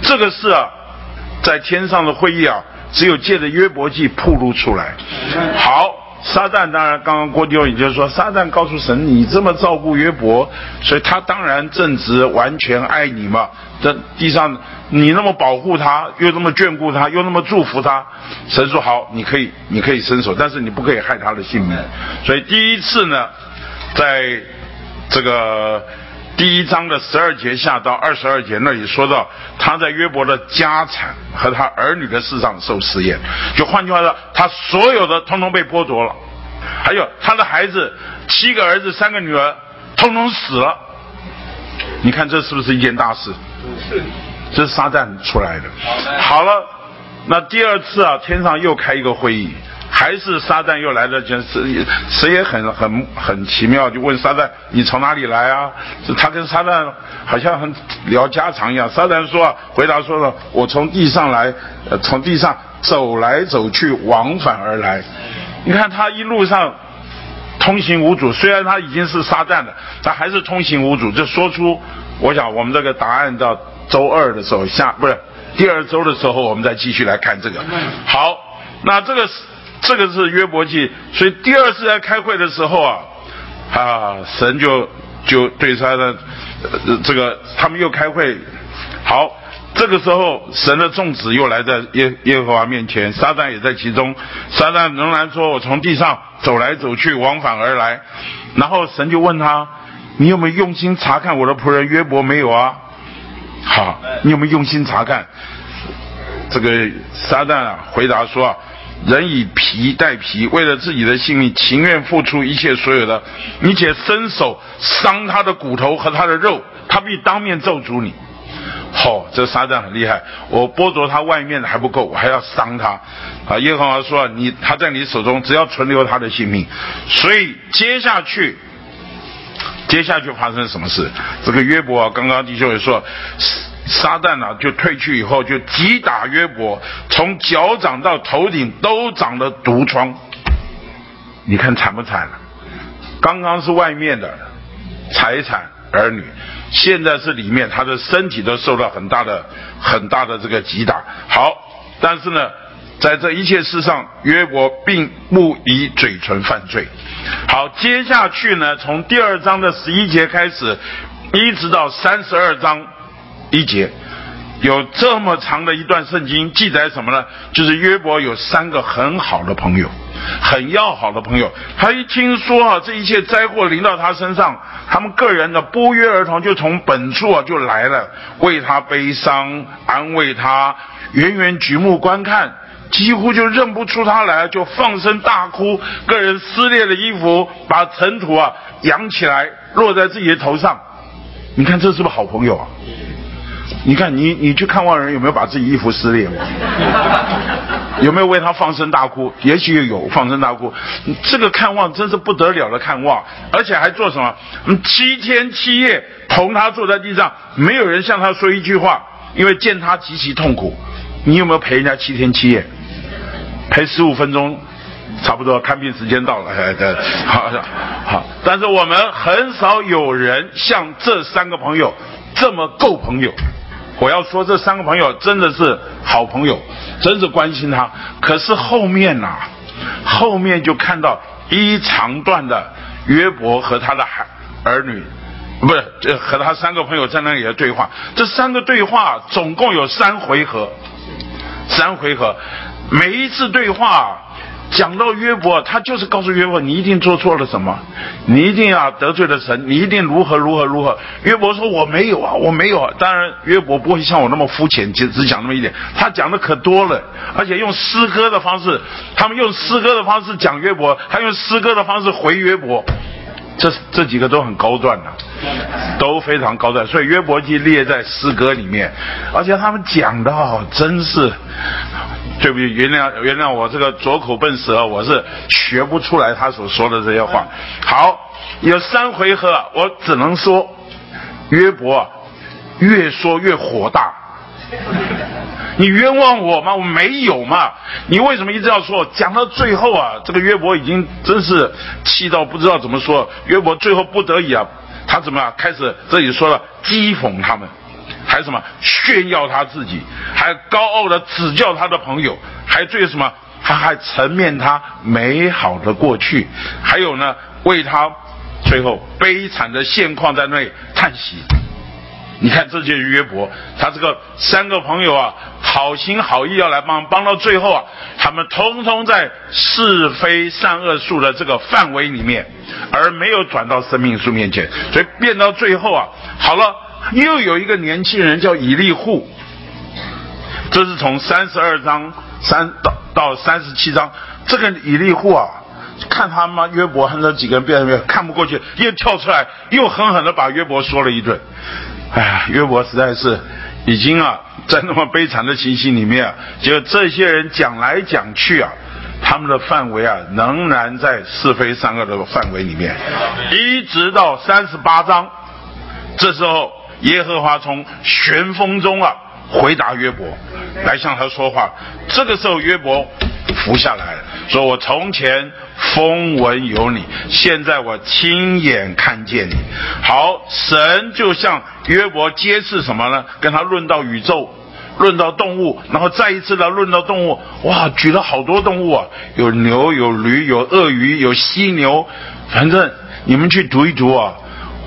这个是啊。在天上的会议啊，只有借着约伯记铺露出来。好，撒旦当然刚刚郭弟兄也就是说，撒旦告诉神，你这么照顾约伯，所以他当然正直，完全爱你嘛。这地上你那么保护他，又那么眷顾他，又那么祝福他，神说好，你可以，你可以伸手，但是你不可以害他的性命。所以第一次呢，在这个。第一章的十二节下到二十二节那里说到，他在约伯的家产和他儿女的事上受试验，就换句话说，他所有的通通被剥夺了，还有他的孩子七个儿子三个女儿通通死了，你看这是不是一件大事？是，这是撒旦出来的。好了，那第二次啊，天上又开一个会议。还是撒旦又来了，就是谁也很很很奇妙，就问撒旦：“你从哪里来啊？”他跟撒旦好像很聊家常一样。撒旦说：“回答说了，我从地上来，呃从地上走来走去，往返而来。你看他一路上通行无阻，虽然他已经是撒旦了，他还是通行无阻。就说出，我想我们这个答案到周二的时候下，不是第二周的时候，我们再继续来看这个。好，那这个是。这个是约伯记，所以第二次在开会的时候啊，啊，神就就对他的这个他们又开会，好，这个时候神的众子又来在耶耶和华面前，撒旦也在其中，撒旦仍然说我从地上走来走去，往返而来，然后神就问他，你有没有用心查看我的仆人约伯？没有啊，好，你有没有用心查看？这个撒旦啊，回答说啊。人以皮代皮，为了自己的性命，情愿付出一切所有的。你且伸手伤他的骨头和他的肉，他必当面咒诅你。好，这撒旦很厉害。我剥夺他外面的还不够，我还要伤他。啊，耶和华说：“你他在你手中，只要存留他的性命。”所以接下去，接下去发生什么事？这个约伯啊刚刚弟兄也说。撒旦呢，就退去以后，就击打约伯，从脚掌到头顶都长了毒疮。你看惨不惨？刚刚是外面的财产儿女，现在是里面，他的身体都受到很大的、很大的这个击打。好，但是呢，在这一切事上，约伯并不以嘴唇犯罪。好，接下去呢，从第二章的十一节开始，一直到三十二章。一节有这么长的一段圣经记载什么呢？就是约伯有三个很好的朋友，很要好的朋友。他一听说啊，这一切灾祸临到他身上，他们个人的不约而同就从本处啊就来了，为他悲伤，安慰他，远远举目观看，几乎就认不出他来，就放声大哭，个人撕裂的衣服，把尘土啊扬起来，落在自己的头上。你看这是不是好朋友啊？你看，你你去看望人有没有把自己衣服撕裂？[laughs] 有没有为他放声大哭？也许有放声大哭。这个看望真是不得了的看望，而且还做什么？七天七夜同他坐在地上，没有人向他说一句话，因为见他极其痛苦。你有没有陪人家七天七夜？陪十五分钟，差不多看病时间到了。对，好，好。但是我们很少有人像这三个朋友这么够朋友。我要说，这三个朋友真的是好朋友，真是关心他。可是后面呐，后面就看到一长段的约伯和他的孩儿女，不是，和他三个朋友在那里的对话。这三个对话总共有三回合，三回合，每一次对话。讲到约伯，他就是告诉约伯，你一定做错了什么，你一定要得罪了神，你一定如何如何如何。约伯说我没有啊，我没有啊。当然，约伯不会像我那么肤浅，只只讲那么一点。他讲的可多了，而且用诗歌的方式，他们用诗歌的方式讲约伯，他用诗歌的方式回约伯。这这几个都很高段的，都非常高段，所以约伯记列在诗歌里面，而且他们讲的哦真是，对不起，原谅原谅我这个拙口笨舌，我是学不出来他所说的这些话。好，有三回合，我只能说，约伯越说越火大。[laughs] 你冤枉我吗？我没有嘛！你为什么一直要说？讲到最后啊，这个约伯已经真是气到不知道怎么说。约伯最后不得已啊，他怎么啊？开始这里说了讥讽他们，还什么炫耀他自己，还高傲的指教他的朋友，还最什么？他还沉面他美好的过去，还有呢，为他最后悲惨的现况在那里叹息。你看，这就是约伯，他这个三个朋友啊，好心好意要来帮，帮到最后啊，他们通通在是非善恶树的这个范围里面，而没有转到生命树面前，所以变到最后啊，好了，又有一个年轻人叫以利户，这是从三十二章三到到三十七章，这个以利户啊，看他妈约伯和那几个人变变看不过去，又跳出来，又狠狠的把约伯说了一顿。哎呀，约伯实在是已经啊，在那么悲惨的情形里面啊，就这些人讲来讲去啊，他们的范围啊，仍然在是非善恶的范围里面，一直到三十八章，这时候耶和华从旋风中啊回答约伯，来向他说话。这个时候约伯伏下来了，说我从前。风闻有你，现在我亲眼看见你。好，神就向约伯揭示什么呢？跟他论到宇宙，论到动物，然后再一次的论到动物。哇，举了好多动物啊，有牛，有驴，有鳄鱼，有犀牛。反正你们去读一读啊，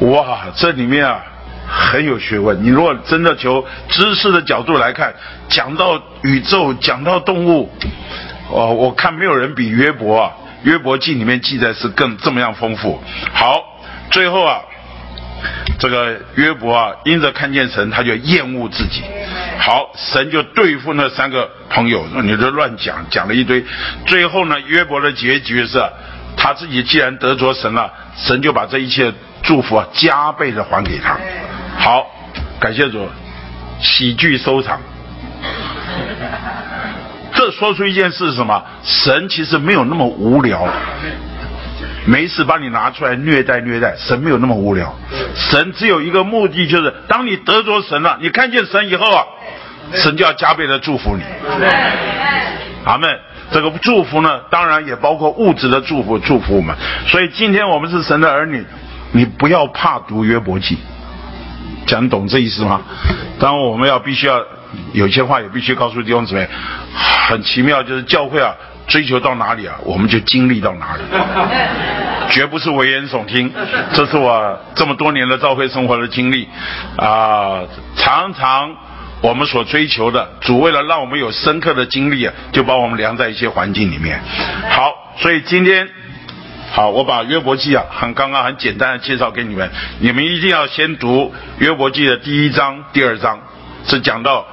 哇，这里面啊很有学问。你如果真的求知识的角度来看，讲到宇宙，讲到动物，哦，我看没有人比约伯啊。约伯记里面记载是更这么样丰富。好，最后啊，这个约伯啊，因着看见神，他就厌恶自己。好，神就对付那三个朋友，你这乱讲，讲了一堆。最后呢，约伯的结局是，他自己既然得着神了，神就把这一切祝福啊加倍的还给他。好，感谢主，喜剧收场。[laughs] 这说出一件事是什么？神其实没有那么无聊，没事把你拿出来虐待虐待。神没有那么无聊，神只有一个目的，就是当你得着神了，你看见神以后啊，神就要加倍的祝福你。阿门。这个祝福呢，当然也包括物质的祝福，祝福我们。所以今天我们是神的儿女，你不要怕读约伯记，讲懂这意思吗？当然我们要必须要。有些话也必须告诉弟兄姊妹，很奇妙，就是教会啊，追求到哪里啊，我们就经历到哪里，绝不是危言耸听。这是我这么多年的教会生活的经历啊，常常我们所追求的，主为了让我们有深刻的经历啊，就把我们量在一些环境里面。好，所以今天好，我把约伯记啊，很刚刚很简单的介绍给你们，你们一定要先读约伯记的第一章、第二章，是讲到。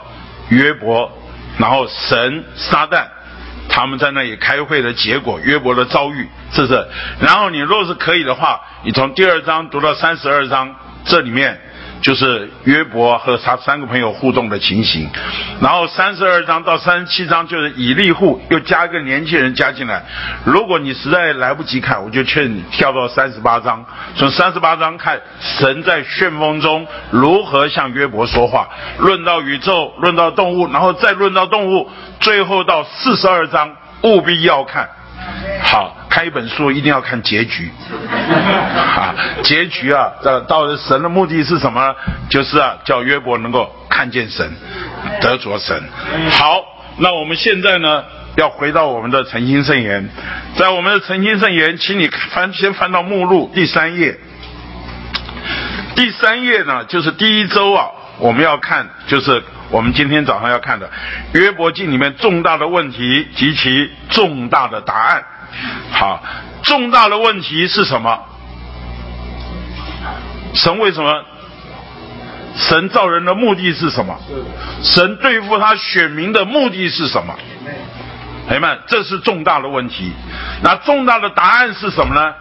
约伯，然后神、撒旦，他们在那里开会的结果，约伯的遭遇，是不是？然后你若是可以的话，你从第二章读到三十二章，这里面就是约伯和他三个朋友互动的情形。然后三十二章到三十七章就是以利户又加一个年轻人加进来。如果你实在来不及看，我就劝你跳到三十八章，从三十八章看神在旋风中如何向约伯说话，论到宇宙，论到动物，然后再论到动物，最后到四十二章务必要看。好，看一本书一定要看结局，[laughs] 啊，结局啊，到到底神的目的是什么？就是啊，叫约伯能够看见神，得着神。好，那我们现在呢，要回到我们的诚心圣言，在我们的诚心圣言，请你翻先翻到目录第三页，第三页呢，就是第一周啊，我们要看就是。我们今天早上要看的《约伯记》里面重大的问题及其重大的答案。好，重大的问题是什么？神为什么？神造人的目的是什么？神对付他选民的目的是什么？朋友们，这是重大的问题。那重大的答案是什么呢？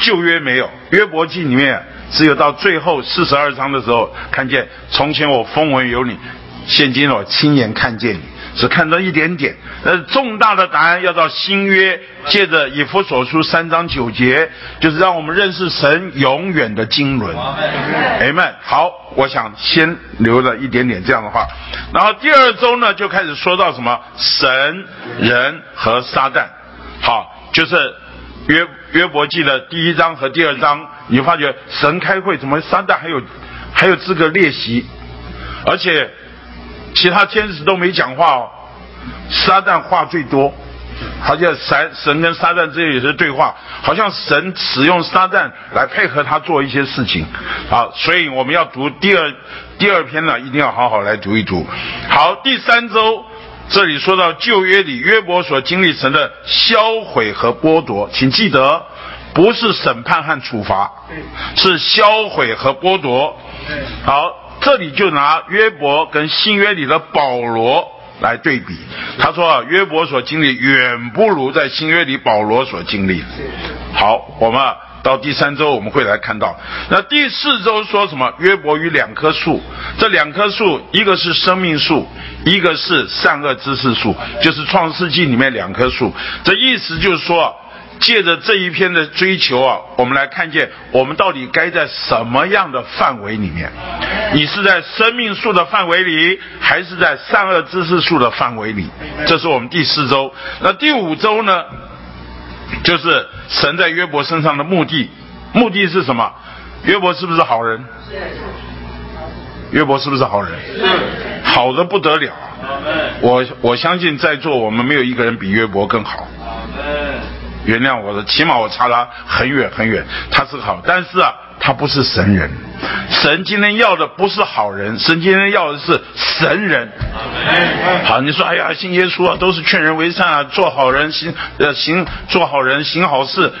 旧约没有，《约伯记》里面只有到最后四十二章的时候，看见从前我风闻有你。现今我亲眼看见你，只看到一点点。呃，重大的答案要到新约，借着以弗所书三章九节，就是让我们认识神永远的经纶。哎们，好，我想先留了一点点这样的话。然后第二周呢，就开始说到什么神、人和撒旦。好，就是约约伯记的第一章和第二章，你发觉神开会，怎么撒旦还有还有资格列席，而且。其他天使都没讲话哦，撒旦话最多，好像神神跟撒旦之间有些对话，好像神使用撒旦来配合他做一些事情，好，所以我们要读第二第二篇呢，一定要好好来读一读。好，第三周这里说到旧约里约伯所经历神的销毁和剥夺，请记得不是审判和处罚，是销毁和剥夺。好。这里就拿约伯跟新约里的保罗来对比，他说啊，约伯所经历远不如在新约里保罗所经历。好，我们到第三周我们会来看到，那第四周说什么？约伯与两棵树，这两棵树一个是生命树，一个是善恶知识树，就是创世纪里面两棵树。这意思就是说。借着这一篇的追求啊，我们来看见我们到底该在什么样的范围里面？你是在生命树的范围里，还是在善恶知识树的范围里？这是我们第四周。那第五周呢？就是神在约伯身上的目的，目的是什么？约伯是不是好人？约伯是不是好人？好的不得了。我我相信在座我们没有一个人比约伯更好。原谅我的，起码我差他很远很远。他是好，但是啊，他不是神人。神今天要的不是好人，神今天要的是神人。好，你说，哎呀，信耶稣啊，都是劝人为善啊，做好人行呃行做好人行好事。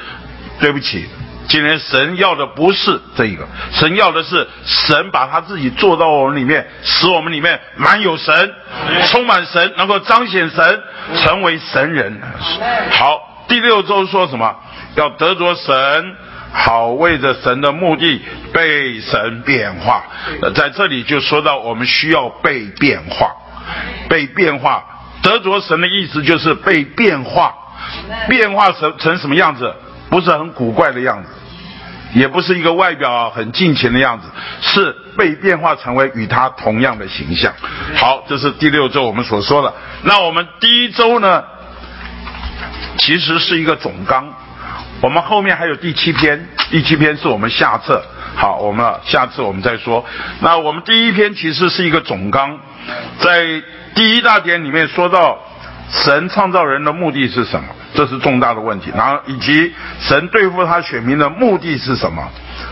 对不起，今天神要的不是这一个，神要的是神把他自己做到我们里面，使我们里面满有神，充满神，能够彰显神，成为神人。好。第六周说什么？要得着神，好为着神的目的被神变化。在这里就说到我们需要被变化，被变化。得着神的意思就是被变化，变化成成什么样子？不是很古怪的样子，也不是一个外表很近前的样子，是被变化成为与他同样的形象。好，这是第六周我们所说的。那我们第一周呢？其实是一个总纲，我们后面还有第七篇，第七篇是我们下册。好，我们下次我们再说。那我们第一篇其实是一个总纲，在第一大点里面说到神创造人的目的是什么，这是重大的问题。然后以及神对付他选民的目的是什么。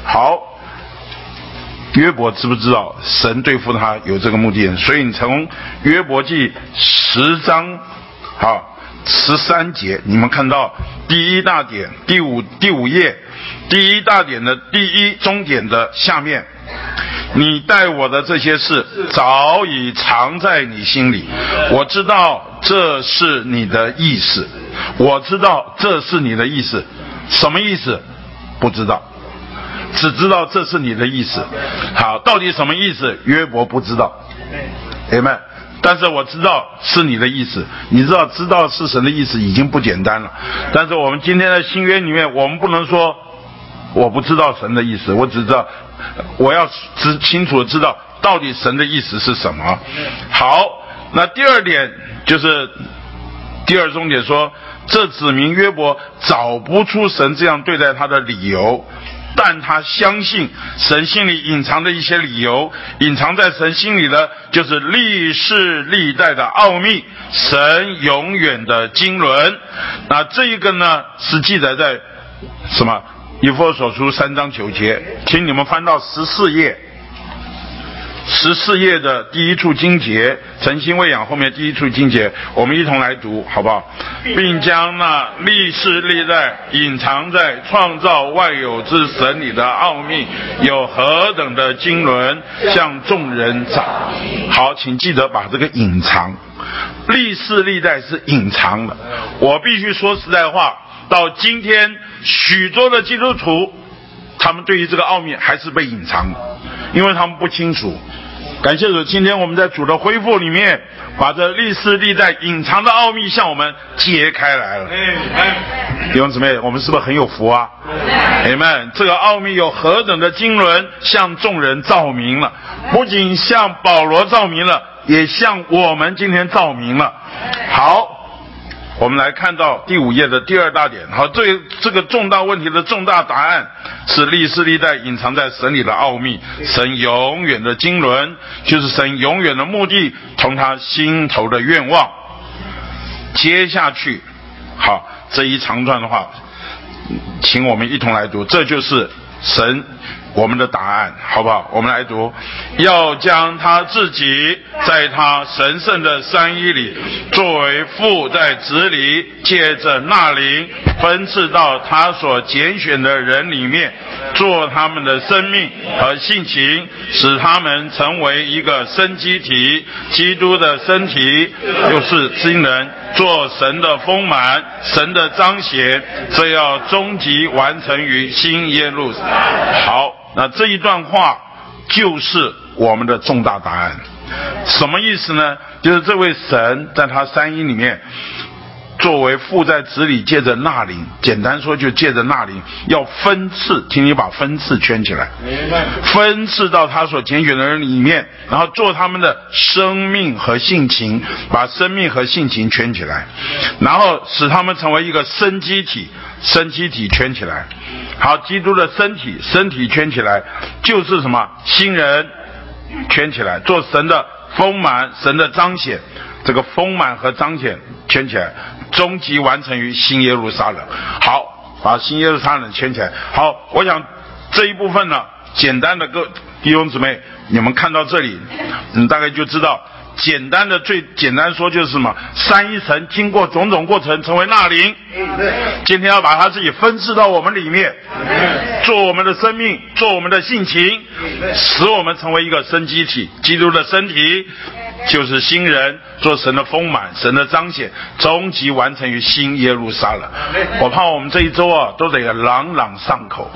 好，约伯知不知道神对付他有这个目的？所以你从约伯记十章，好。十三节，你们看到第一大点第五第五页第一大点的第一终点的下面，你待我的这些事早已藏在你心里，我知道这是你的意思，我知道这是你的意思，什么意思？不知道，只知道这是你的意思。好，好，到底什么意思？约伯不知道。哎们，但是我知道是你的意思。你知道，知道是神的意思已经不简单了。但是我们今天的新约里面，我们不能说我不知道神的意思，我只知道我要知清楚的知道到底神的意思是什么。好，那第二点就是第二重点说，这指明约伯找不出神这样对待他的理由。但他相信神心里隐藏的一些理由，隐藏在神心里的，就是历世历代的奥秘，神永远的经纶。那这一个呢，是记载在什么？以弗所书三章九节，请你们翻到十四页。十四页的第一处经节，诚心喂养后面第一处经节，我们一同来读，好不好？并将那历世历代隐藏在创造万有之神里的奥秘，有何等的经纶，向众人展。好，请记得把这个隐藏，历世历代是隐藏的。我必须说实在话，到今天许多的基督徒，他们对于这个奥秘还是被隐藏的，因为他们不清楚。感谢主，今天我们在主的恢复里面，把这历史历代隐藏的奥秘向我们揭开来了。弟兄姊妹，我们是不是很有福啊？你们这个奥秘有何等的经纶，向众人照明了？不仅向保罗照明了，也向我们今天照明了。好。我们来看到第五页的第二大点，好，这这个重大问题的重大答案是历世历代隐藏在神里的奥秘，神永远的经纶，就是神永远的目的，从他心头的愿望。接下去，好，这一长段的话，请我们一同来读，这就是神。我们的答案好不好？我们来读，要将他自己在他神圣的三一里，作为父在子里，借着那灵分赐到他所拣选的人里面，做他们的生命和性情，使他们成为一个生机体，基督的身体，又是新人，做神的丰满，神的彰显，这要终极完成于新耶路撒。好。那这一段话就是我们的重大答案，什么意思呢？就是这位神在他三一里面，作为父在子里借着纳灵，简单说就借着纳灵要分次，请你把分次圈起来，分次到他所拣选的人里面，然后做他们的生命和性情，把生命和性情圈起来，然后使他们成为一个生机体，生机体圈起来。好，基督的身体，身体圈起来就是什么？新人圈起来，做神的丰满，神的彰显。这个丰满和彰显圈起来，终极完成于新耶路撒冷。好，把新耶路撒冷圈起来。好，我想这一部分呢，简单的各弟兄姊妹，你们看到这里，你大概就知道。简单的最简单说就是什么？三一神经过种种过程成为纳灵，今天要把它自己分赐到我们里面，做我们的生命，做我们的性情，使我们成为一个生机体，基督的身体就是新人，做神的丰满，神的彰显，终极完成于新耶路撒冷。我怕我们这一周啊，都得朗朗上口，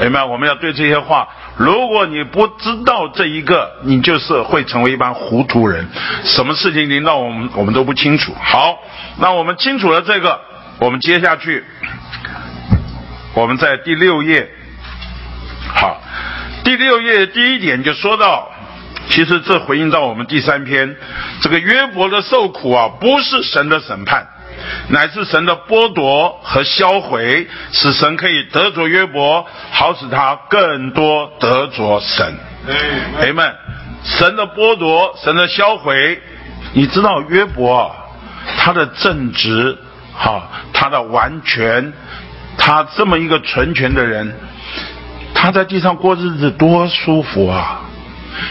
明白？我们要对这些话。如果你不知道这一个，你就是会成为一般糊涂人。什么事情临到我们，我们都不清楚。好，那我们清楚了这个，我们接下去，我们在第六页。好，第六页第一点就说到，其实这回应到我们第三篇，这个约伯的受苦啊，不是神的审判。乃是神的剥夺和销毁，使神可以得着约伯，好使他更多得着神。朋友们，神的剥夺，神的销毁，你知道约伯他的正直，哈，他的完全，他这么一个纯全的人，他在地上过日子多舒服啊！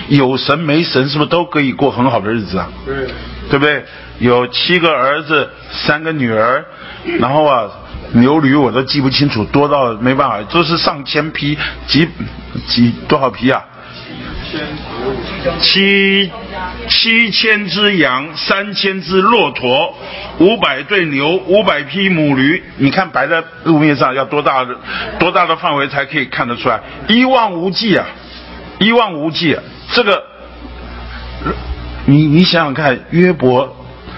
有神没神，是不是都可以过很好的日子啊？对，对不对？有七个儿子，三个女儿，然后啊，牛驴我都记不清楚，多到没办法，都是上千匹，几几多少匹啊？七七千只羊，三千只骆驼，五百对牛，五百匹母驴。你看摆在路面上要多大的多大的范围才可以看得出来？一望无际啊！一望无际。啊这个，你你想想看，约伯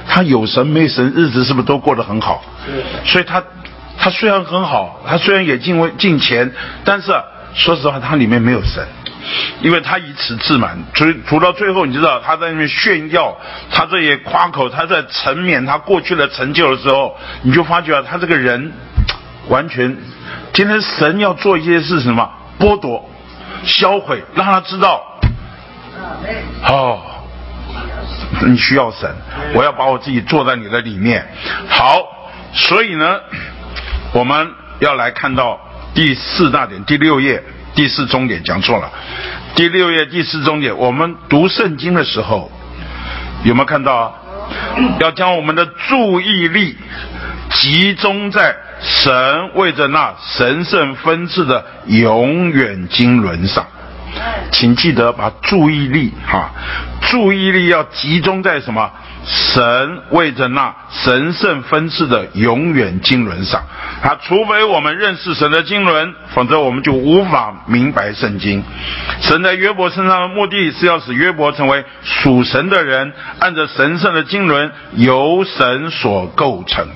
他有神没神，日子是不是都过得很好？所以他他虽然很好，他虽然也敬畏敬钱，但是说实话，他里面没有神。因为他以此自满，所以除到最后，你知道他在那边炫耀，他这也夸口，他在沉湎他过去的成就的时候，你就发觉，他这个人完全，今天神要做一些事什么剥夺、销毁，让他知道，哦，你需要神，我要把我自己坐在你的里面。好，所以呢，我们要来看到第四大点，第六页。第四终点讲错了，第六页第四终点，我们读圣经的时候有没有看到啊？要将我们的注意力集中在神为着那神圣分赐的永远经纶上，请记得把注意力哈，注意力要集中在什么？神为着那神圣分赐的永远经纶上，啊，除非我们认识神的经纶，否则我们就无法明白圣经。神在约伯身上的目的是要使约伯成为属神的人，按着神圣的经纶由神所构成。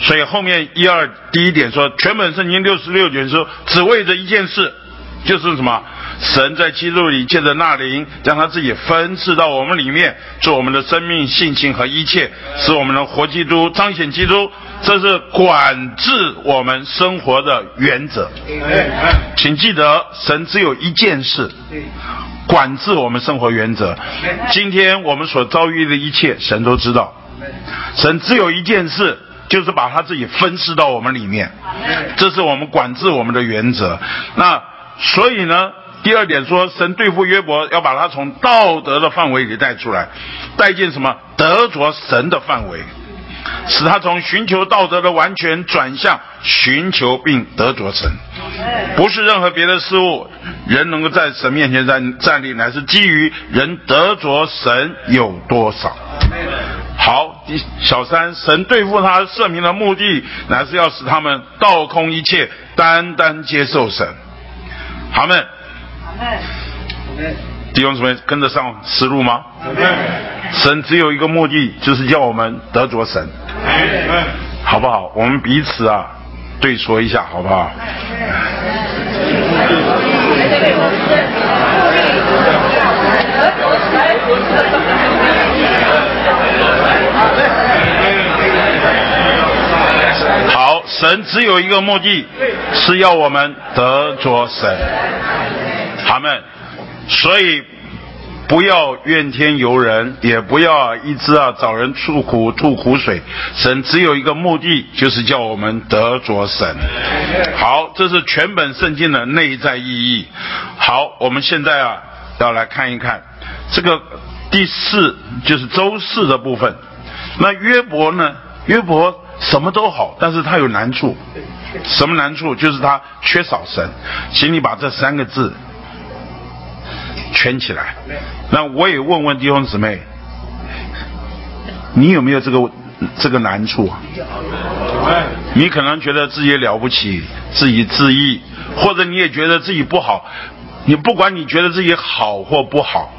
所以后面一二第一点说，全本圣经六十六卷书只为着一件事。就是什么？神在基督里借着那灵，将他自己分赐到我们里面，做我们的生命、性情和一切，使我们的活基督彰显基督。这是管制我们生活的原则。请记得，神只有一件事，管制我们生活原则。今天我们所遭遇的一切，神都知道。神只有一件事，就是把他自己分赐到我们里面，这是我们管制我们的原则。那。所以呢，第二点说，神对付约伯，要把他从道德的范围里带出来，带进什么得着神的范围，使他从寻求道德的完全转向寻求并得着神，不是任何别的事物，人能够在神面前站站立，乃是基于人得着神有多少。好，小三，神对付他赦命的目的，乃是要使他们倒空一切，单单接受神。好们，弟兄姊妹跟得上思路吗？神只有一个目的，就是叫我们得着神，好不好？我们彼此啊对说一下，好不好？神只有一个目的，是要我们得着神。他们，所以不要怨天尤人，也不要一直啊找人诉苦吐苦水。神只有一个目的，就是叫我们得着神。好，这是全本圣经的内在意义。好，我们现在啊要来看一看这个第四，就是周四的部分。那约伯呢？约伯。什么都好，但是它有难处。什么难处？就是它缺少神。请你把这三个字圈起来。那我也问问弟兄姊妹，你有没有这个这个难处？你可能觉得自己了不起，自己自义，或者你也觉得自己不好。你不管你觉得自己好或不好，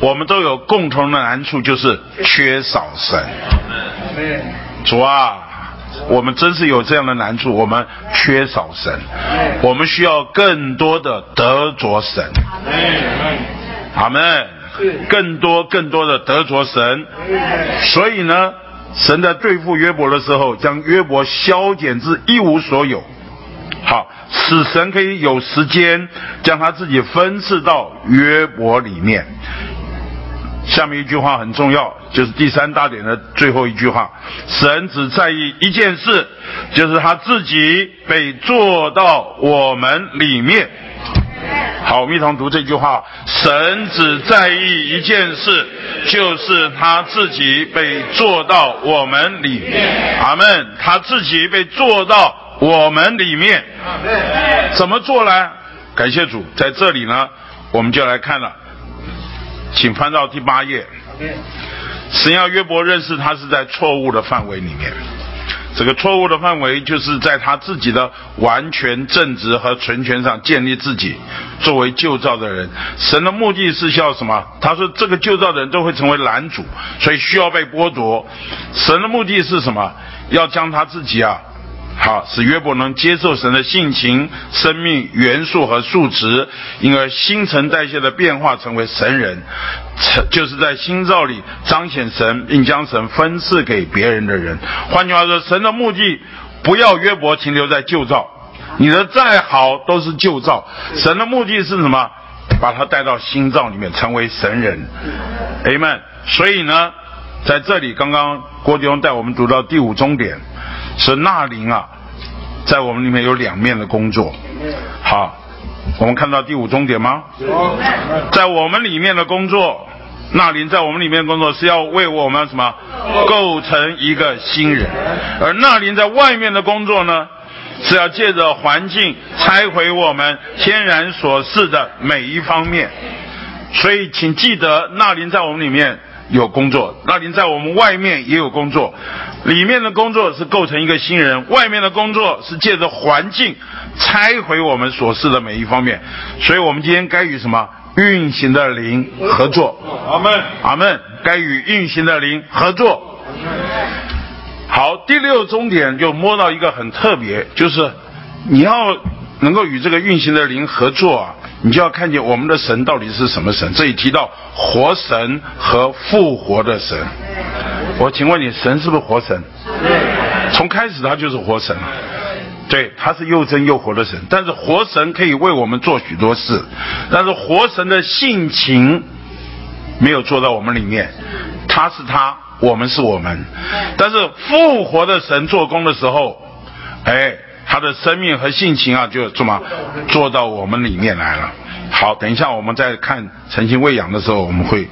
我们都有共同的难处，就是缺少神。主啊！我们真是有这样的难处，我们缺少神，我们需要更多的得着神。阿门。更多更多的得着神。所以呢，神在对付约伯的时候，将约伯消减至一无所有。好，使神可以有时间将他自己分赐到约伯里面。下面一句话很重要，就是第三大点的最后一句话：神只在意一件事，就是他自己被做到我们里面。好，我们一同读这句话：神只在意一件事，就是他自己被做到我们里面。阿门。他自己被做到我们里面。怎么做呢？感谢主，在这里呢，我们就来看了。请翻到第八页。神要约伯认识他是在错误的范围里面，这个错误的范围就是在他自己的完全正直和纯全上建立自己，作为旧造的人。神的目的是要什么？他说这个旧造的人都会成为拦阻，所以需要被剥夺。神的目的是什么？要将他自己啊。好，使约伯能接受神的性情、生命元素和数值，因而新陈代谢的变化成为神人，就是在新造里彰显神，并将神分赐给别人的人。换句话说，神的目的不要约伯停留在旧造，你的再好都是旧造。神的目的是什么？把他带到新造里面，成为神人。Amen。所以呢，在这里，刚刚郭弟兄带我们读到第五终点。是纳林啊，在我们里面有两面的工作。好，我们看到第五终点吗？在我们里面的工作，纳林在我们里面工作是要为我们什么构成一个新人，而纳林在外面的工作呢，是要借着环境拆毁我们天然所示的每一方面。所以，请记得纳林在我们里面。有工作，那您在我们外面也有工作，里面的工作是构成一个新人，外面的工作是借着环境拆毁我们所示的每一方面，所以我们今天该与什么运行的灵合作？阿门，阿门，该与运行的灵合作。好，第六终点就摸到一个很特别，就是你要能够与这个运行的灵合作啊。你就要看见我们的神到底是什么神？这里提到活神和复活的神。我请问你，神是不是活神？从开始他就是活神，对，他是又真又活的神。但是活神可以为我们做许多事，但是活神的性情没有做到我们里面。他是他，我们是我们。但是复活的神做工的时候，哎。他的生命和性情啊，就这么做到我们里面来了。好，等一下我们在看诚心喂养的时候，我们会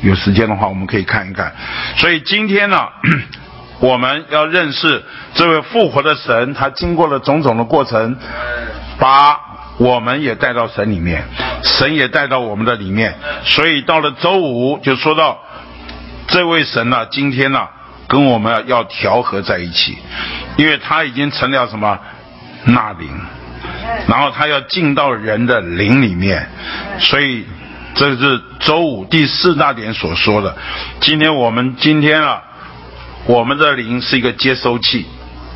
有时间的话，我们可以看一看。所以今天呢，[clears throat] 我们要认识这位复活的神，他经过了种种的过程，把我们也带到神里面，神也带到我们的里面。所以到了周五就说到这位神呢，今天呢跟我们要调和在一起，因为他已经成了什么？纳灵，然后他要进到人的灵里面，所以这是周五第四大点所说的。今天我们今天啊，我们的灵是一个接收器，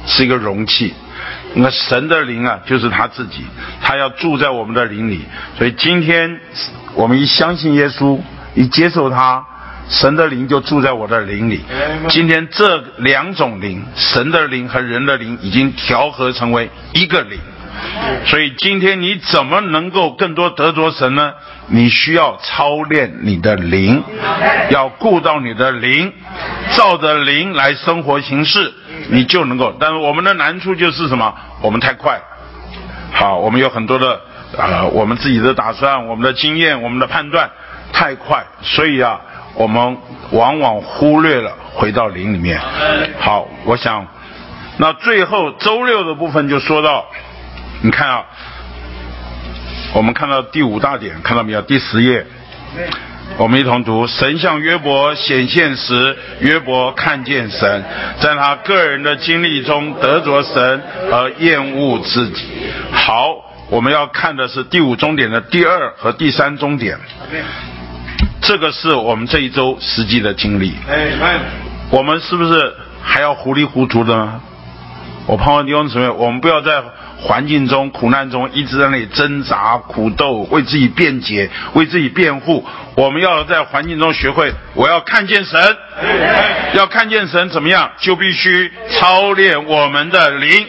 是一个容器。那神的灵啊，就是他自己，他要住在我们的灵里。所以今天我们一相信耶稣，一接受他。神的灵就住在我的灵里。今天这两种灵，神的灵和人的灵，已经调和成为一个灵。所以今天你怎么能够更多得着神呢？你需要操练你的灵，要顾到你的灵，照着灵来生活行事，你就能够。但是我们的难处就是什么？我们太快。好，我们有很多的啊，我们自己的打算，我们的经验，我们的判断太快，所以啊。我们往往忽略了回到灵里面。好，我想，那最后周六的部分就说到，你看啊，我们看到第五大点，看到没有？第十页，我们一同读：神向约伯显现时，约伯看见神，在他个人的经历中得着神而厌恶自己。好，我们要看的是第五终点的第二和第三终点。这个是我们这一周实际的经历。哎，我们是不是还要糊里糊涂的呢？我盼望弟兄姊妹，我们不要在环境中、苦难中一直在那里挣扎、苦斗，为自己辩解、为自己辩护。我们要在环境中学会，我要看见神。要看见神怎么样，就必须操练我们的灵。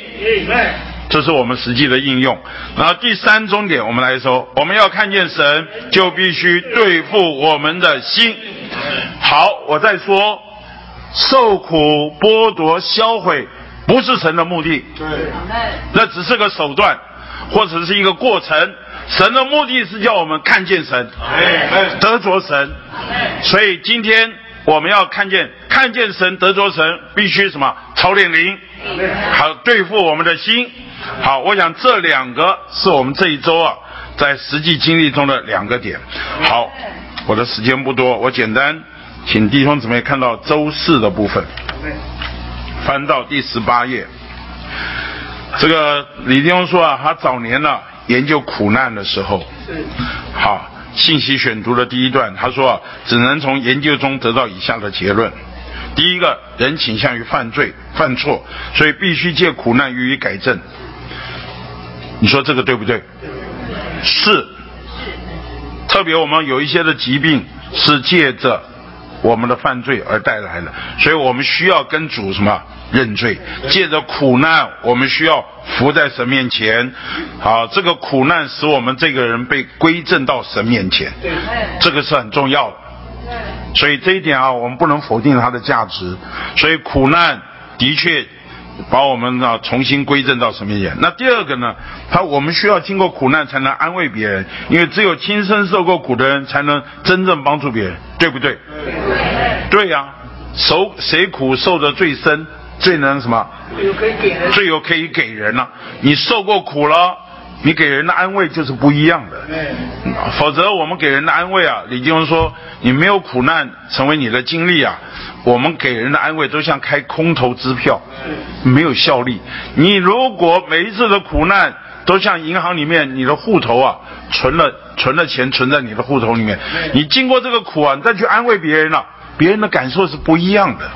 这是我们实际的应用。然后第三重点，我们来说，我们要看见神，就必须对付我们的心。好，我再说，受苦、剥夺、销毁，不是神的目的。对，那只是个手段，或者是一个过程。神的目的是叫我们看见神，得着神。所以今天我们要看见，看见神，得着神，必须什么？操练灵，好对付我们的心。好，我想这两个是我们这一周啊，在实际经历中的两个点。好，我的时间不多，我简单请弟兄姊妹看到周四的部分。翻到第十八页。这个李弟兄说啊，他早年呢研究苦难的时候，好信息选读的第一段，他说啊，只能从研究中得到以下的结论：第一个人倾向于犯罪、犯错，所以必须借苦难予以改正。你说这个对不对？是。特别我们有一些的疾病是借着我们的犯罪而带来的，所以我们需要跟主什么认罪。借着苦难，我们需要伏在神面前。好，这个苦难使我们这个人被归正到神面前，这个是很重要的。所以这一点啊，我们不能否定它的价值。所以苦难的确。把我们啊重新归正到什么点那第二个呢？他我们需要经过苦难才能安慰别人，因为只有亲身受过苦的人才能真正帮助别人，对不对？对呀，受谁苦受的最深，最能什么？最有可以给人。最有可以给人了。你受过苦了。你给人的安慰就是不一样的，否则我们给人的安慰啊，李金荣说，你没有苦难成为你的经历啊，我们给人的安慰都像开空头支票，没有效力。你如果每一次的苦难都像银行里面你的户头啊存了存了钱存在你的户头里面，你经过这个苦啊，你再去安慰别人了，别人的感受是不一样的。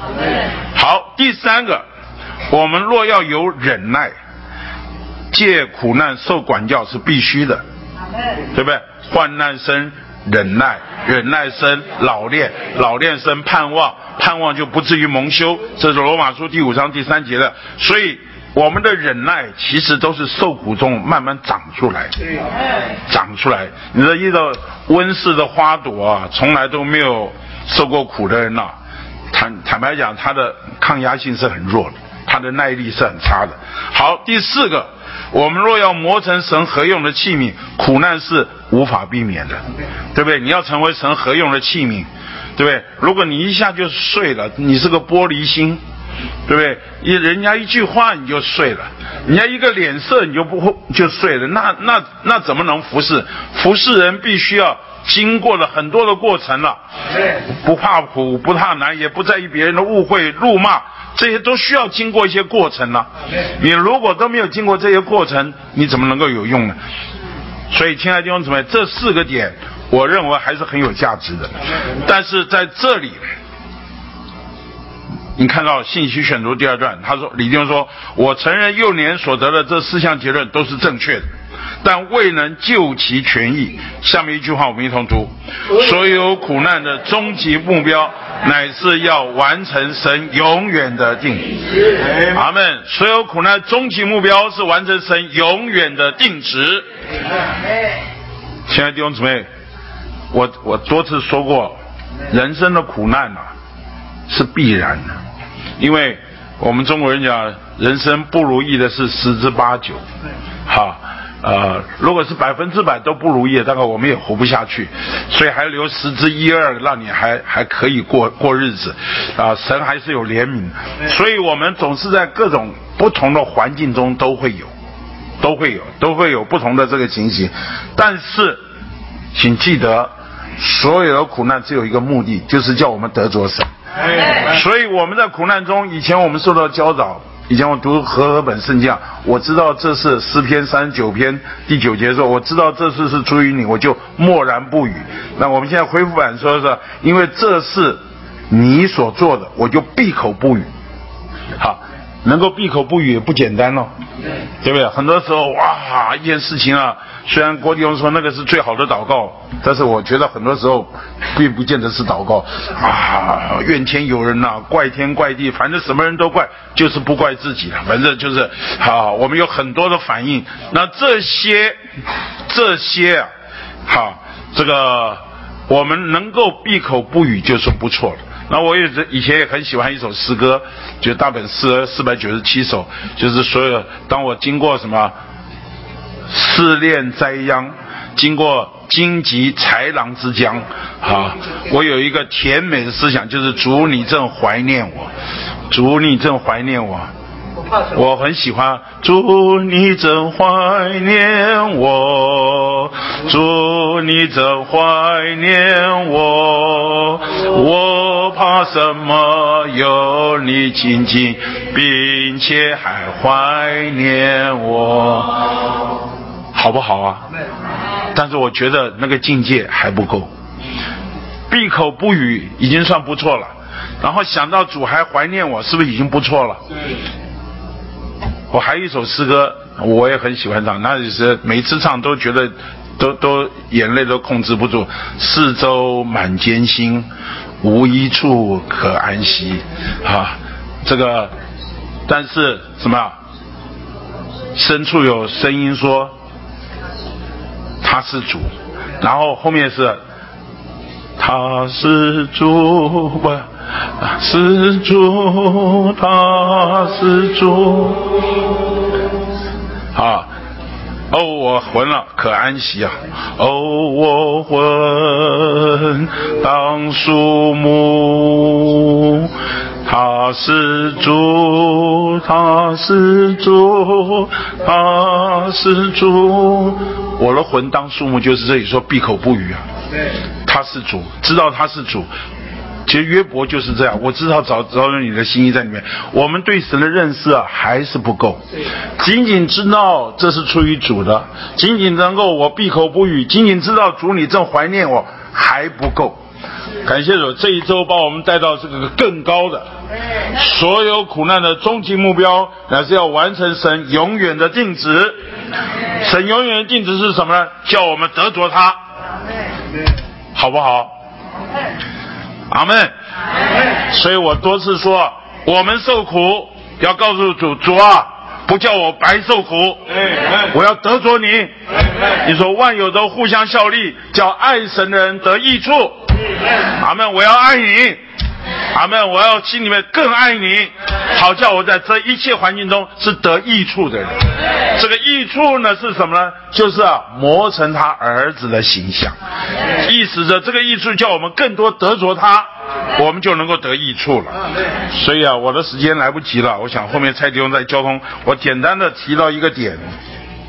好，第三个，我们若要有忍耐。借苦难受管教是必须的，对不对？患难生忍耐，忍耐生老练，老练生盼望，盼望就不至于蒙羞。这是罗马书第五章第三节的。所以我们的忍耐其实都是受苦中慢慢长出来，长出来。你说遇到温室的花朵啊，从来都没有受过苦的人呐，坦坦白讲，他的抗压性是很弱的，他的耐力是很差的。好，第四个。我们若要磨成神合用的器皿，苦难是无法避免的，对不对？你要成为神合用的器皿，对不对？如果你一下就碎了，你是个玻璃心，对不对？一人家一句话你就碎了，人家一个脸色你就不会就碎了，那那那怎么能服侍？服侍人必须要经过了很多的过程了，不怕苦，不怕难，也不在意别人的误会、辱骂。这些都需要经过一些过程了。你如果都没有经过这些过程，你怎么能够有用呢？所以，亲爱的弟兄姊妹，这四个点，我认为还是很有价值的。但是在这里，你看到信息选读第二段，他说李弟兄说：“我承认幼年所得的这四项结论都是正确的。”但未能救其权益。下面一句话，我们一同读：所有苦难的终极目标，乃是要完成神永远的定。阿门。所有苦难终极目标是完成神永远的定旨。亲爱的弟兄姊妹，我我多次说过，人生的苦难啊，是必然的，因为我们中国人讲，人生不如意的是十之八九。哈。呃，如果是百分之百都不如意，大概我们也活不下去，所以还留十之一二，让你还还可以过过日子，啊，神还是有怜悯，所以我们总是在各种不同的环境中都会有，都会有，都会有不同的这个情形，但是，请记得，所有的苦难只有一个目的，就是叫我们得着神，所以我们在苦难中，以前我们受到教导。以前我读和合本圣经，我知道这是诗篇三十九篇第九节说，我知道这事是出于你，我就默然不语。那我们现在恢复版说是，因为这是你所做的，我就闭口不语。好。能够闭口不语也不简单哦，对不对？很多时候哇，一件事情啊，虽然郭弟兄说那个是最好的祷告，但是我觉得很多时候并不见得是祷告啊，怨天尤人呐，怪天怪地，反正什么人都怪，就是不怪自己了。反正就是好，我们有很多的反应。那这些这些啊，好，这个我们能够闭口不语就是不错了。那我也是以前也很喜欢一首诗歌，就大本诗四百九十七首，就是所有当我经过什么试炼灾殃，经过荆棘豺狼之江，啊，我有一个甜美的思想，就是主你正怀念我，主你正怀念我，我很喜欢。祝你真怀念我，祝你真怀念我，我怕什么？有你亲近，并且还怀念我，好不好啊？但是我觉得那个境界还不够，闭口不语已经算不错了。然后想到主还怀念我，是不是已经不错了？我还有一首诗歌，我也很喜欢唱，那就是每次唱都觉得都都眼泪都控制不住。四周满艰辛，无一处可安息啊！这个，但是什么？深处有声音说他是主，然后后面是他是主不？是主，他是主。啊，哦，我魂了，可安息啊！哦，我魂当树木，他是主，他是主，他是主。我的魂当树木，就是这里说闭口不语啊。他是主，知道他是主。其实约伯就是这样，我知道找找到你的心意在里面。我们对神的认识啊还是不够，仅仅知道这是出于主的，仅仅能够我闭口不语，仅仅知道主你正怀念我还不够。感谢主，这一周把我们带到这个更高的，所有苦难的终极目标，乃是要完成神永远的定旨。神永远的定旨是什么呢？叫我们得着他，好不好？阿门。所以我多次说，我们受苦要告诉主主啊，不叫我白受苦，我要得着你。你说万有都互相效力，叫爱神的人得益处。阿门。我要爱你。阿门！我要心里面更爱你，好叫我在这一切环境中是得益处的人。这个益处呢是什么呢？就是啊，磨成他儿子的形象，意思着这个益处叫我们更多得着他，我们就能够得益处了。所以啊，我的时间来不及了，我想后面蔡弟兄在交通，我简单的提到一个点，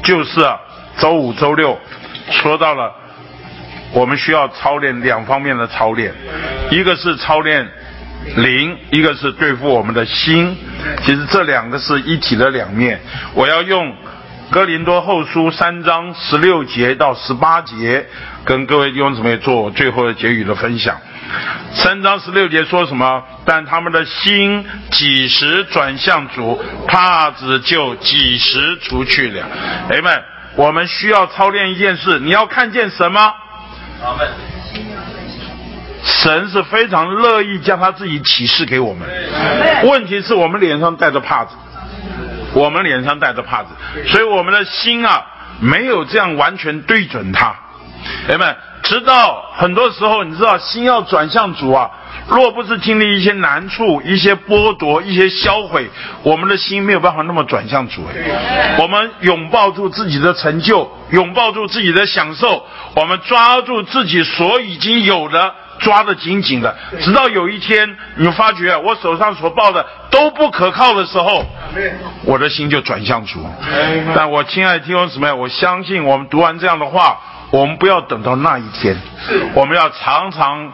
就是啊，周五、周六说到了，我们需要操练两方面的操练，一个是操练。灵，一个是对付我们的心，其实这两个是一体的两面。我要用哥林多后书三章十六节到十八节，跟各位弟兄姊妹做最后的结语的分享。三章十六节说什么？但他们的心几时转向主，帕子就几时除去了。朋友们，我们需要操练一件事，你要看见什么？神是非常乐意将他自己启示给我们，问题是我们脸上戴着帕子，我们脸上戴着帕子，所以我们的心啊没有这样完全对准他。朋友们，直到很多时候，你知道心要转向主啊，若不是经历一些难处、一些剥夺、一些销毁，我们的心没有办法那么转向主。我们拥抱住自己的成就，拥抱住自己的享受，我们抓住自己所已经有的。抓得紧紧的，直到有一天，你发觉我手上所抱的都不可靠的时候，我的心就转向主。但我亲爱的弟兄姊妹，我相信我们读完这样的话，我们不要等到那一天，我们要常常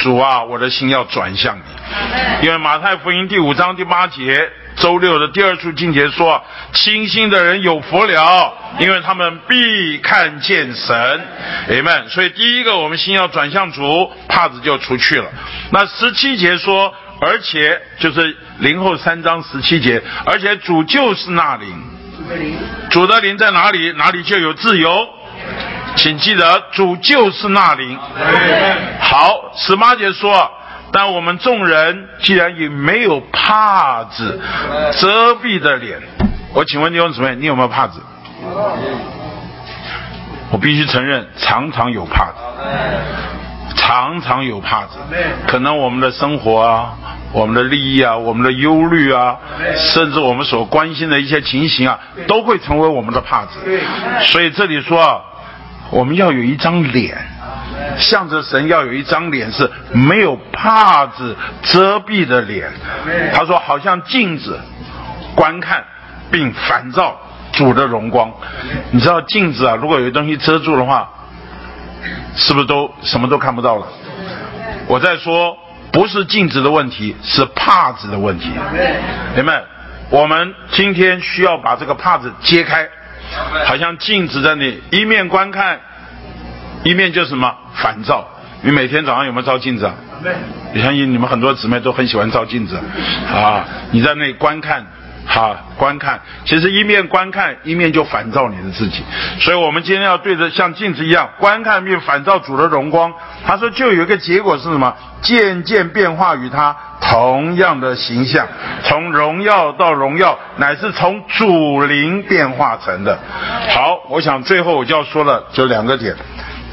主啊，我的心要转向你，因为马太福音第五章第八节。周六的第二处经节说：“清心的人有福了，因为他们必看见神。” Amen。所以第一个，我们心要转向主，帕子就出去了。那十七节说，而且就是零后三章十七节，而且主就是那灵，主的灵在哪里，哪里就有自由。请记得，主就是那灵。好，十八节说。但我们众人既然也没有帕子遮蔽的脸，我请问弟兄姊妹，你有没有帕子？我必须承认，常常有帕子，常常有帕子。可能我们的生活啊，我们的利益啊，我们的忧虑啊，甚至我们所关心的一些情形啊，都会成为我们的帕子。所以这里说，啊，我们要有一张脸。向着神要有一张脸是没有帕子遮蔽的脸，他说好像镜子，观看并反照主的荣光。你知道镜子啊，如果有东西遮住的话，是不是都什么都看不到了？我在说，不是镜子的问题，是帕子的问题。你们，我们今天需要把这个帕子揭开，好像镜子在那一面观看，一面就什么反照。你每天早上有没有照镜子啊？你相信你们很多姊妹都很喜欢照镜子啊。你在那里观看，好，观看，其实一面观看，一面就反照你的自己。所以我们今天要对着像镜子一样观看并反照主的荣光。他说，就有一个结果是什么？渐渐变化与他同样的形象，从荣耀到荣耀，乃是从主灵变化成的。好，我想最后我就要说了，就两个点。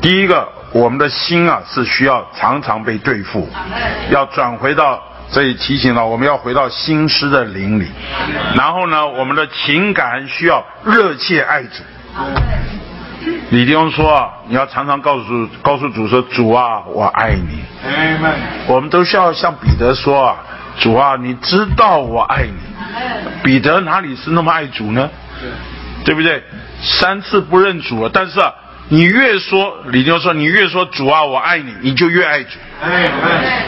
第一个。我们的心啊是需要常常被对付，要转回到，所以提醒了我们要回到心师的灵里。然后呢，我们的情感需要热切爱主。李弟兄说啊，你要常常告诉告诉主说，主啊，我爱你。我们都需要向彼得说啊，主啊，你知道我爱你。彼得哪里是那么爱主呢？对不对？三次不认主了，但是。啊。你越说，李弟兄说，你越说主啊，我爱你，你就越爱主。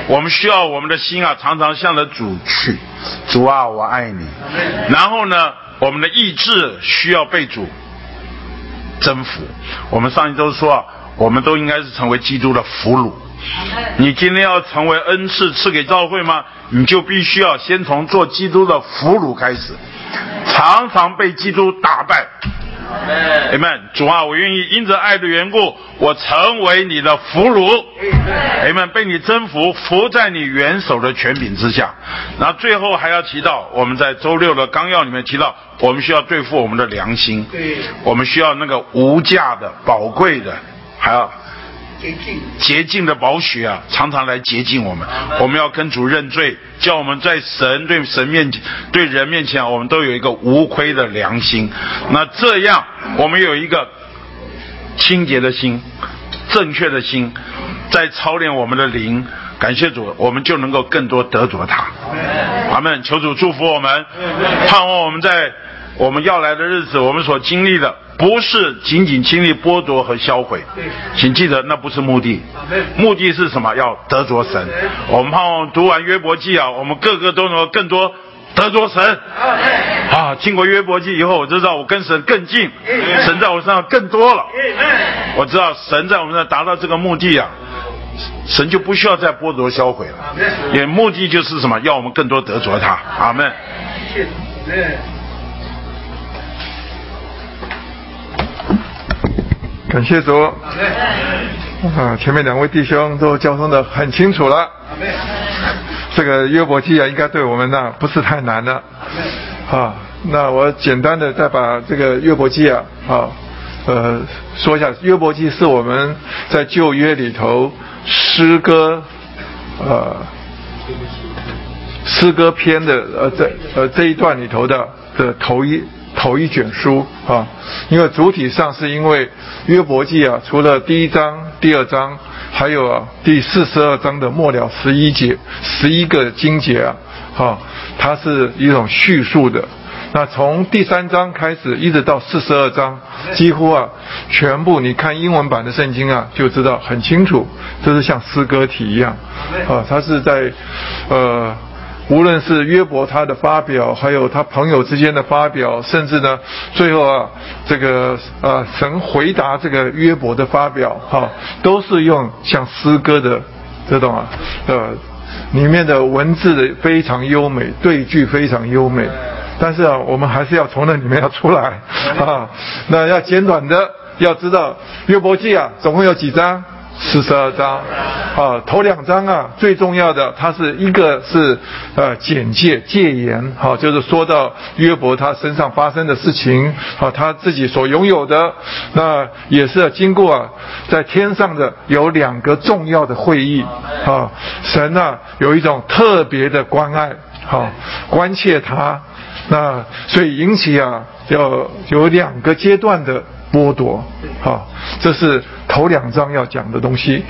我们需要我们的心啊，常常向着主去。主啊，我爱你。然后呢，我们的意志需要被主征服。我们上一周说啊，我们都应该是成为基督的俘虏。你今天要成为恩赐赐给教会吗？你就必须要先从做基督的俘虏开始，常常被基督打败。阿门，主啊，我愿意因着爱的缘故，我成为你的俘虏。阿门，被你征服，服在你元首的权柄之下。那最后还要提到，我们在周六的纲要里面提到，我们需要对付我们的良心，我们需要那个无价的、宝贵的，还要。洁净的宝血啊，常常来洁净我们。我们要跟主认罪，叫我们在神对神面前、对人面前，我们都有一个无愧的良心。那这样，我们有一个清洁的心、正确的心，在操练我们的灵。感谢主，我们就能够更多得着他。阿门。求主祝福我们，盼望我们在我们要来的日子，我们所经历的。不是仅仅经历剥夺和销毁，请记得那不是目的，目的是什么？要得着神。我们盼望读完约伯记啊，我们个个都能更多得着神。啊，经过约伯记以后，我知道我跟神更近，神在我身上更多了。我知道神在我们这达到这个目的啊，神就不需要再剥夺销毁了，也目的就是什么？要我们更多得着他。阿门。感谢主啊！前面两位弟兄都交通的很清楚了。这个约伯记啊，应该对我们呢不是太难了。啊，那我简单的再把这个约伯记啊，啊，呃，说一下。约伯记是我们在旧约里头诗歌，呃，诗歌篇的呃这呃这一段里头的的头一。头一卷书啊，因为主体上是因为约伯记啊，除了第一章、第二章，还有啊第四十二章的末了十一节、十一个经节啊，哈，它是一种叙述的。那从第三章开始一直到四十二章，几乎啊全部你看英文版的圣经啊，就知道很清楚，就是像诗歌体一样啊，它是在呃。无论是约伯他的发表，还有他朋友之间的发表，甚至呢，最后啊，这个啊，神回答这个约伯的发表，哈，都是用像诗歌的这种啊，呃，里面的文字的非常优美，对句非常优美，但是啊，我们还是要从那里面要出来啊，那要简短的，要知道约伯记啊，总共有几章？四十二章，啊，头两章啊，最重要的，它是一个是呃简介戒言，好，就是说到约伯他身上发生的事情，好，他自己所拥有的，那也是经过啊，在天上的有两个重要的会议，啊，神啊有一种特别的关爱，好，关切他，那所以引起啊，要有两个阶段的剥夺，好，这是。头两章要讲的东西。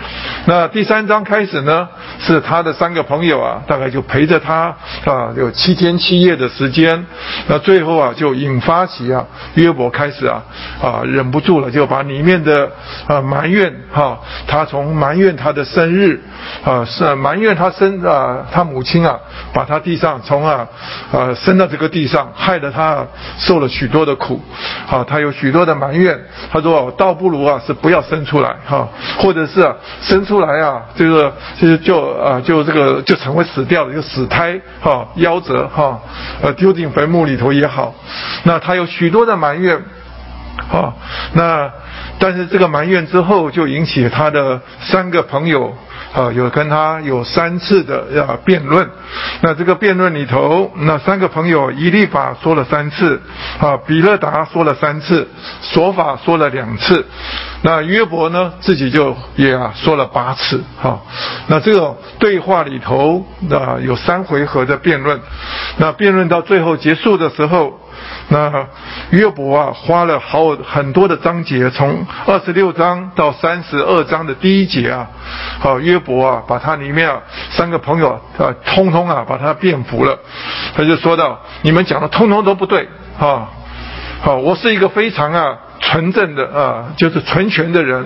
那第三章开始呢，是他的三个朋友啊，大概就陪着他啊，有七天七夜的时间。那最后啊，就引发起啊，约伯开始啊啊忍不住了，就把里面的啊埋怨哈，他从埋怨他的生日啊，是埋怨他生啊他母亲啊，把他地上从啊啊生到这个地上，害得他受了许多的苦，啊，他有许多的埋怨。他说倒不如啊是不要生出来哈，或者是啊生出来啊这个就是就啊就这个就成为死掉的就死胎哈夭折哈呃丢进坟墓里头也好，那他有许多的埋怨。啊，那但是这个埋怨之后，就引起他的三个朋友啊，有跟他有三次的要辩论。那这个辩论里头，那三个朋友以利法说了三次，啊，比勒达说了三次，索法说了两次，那约伯呢自己就也啊说了八次。哈，那这个对话里头啊有三回合的辩论，那辩论到最后结束的时候。那约伯啊，花了好很多的章节，从二十六章到三十二章的第一节啊，好约伯啊，把他里面啊三个朋友啊，通通啊把他辩服了，他就说到：你们讲的通通都不对啊，好，我是一个非常啊。纯正的啊，就是纯全的人，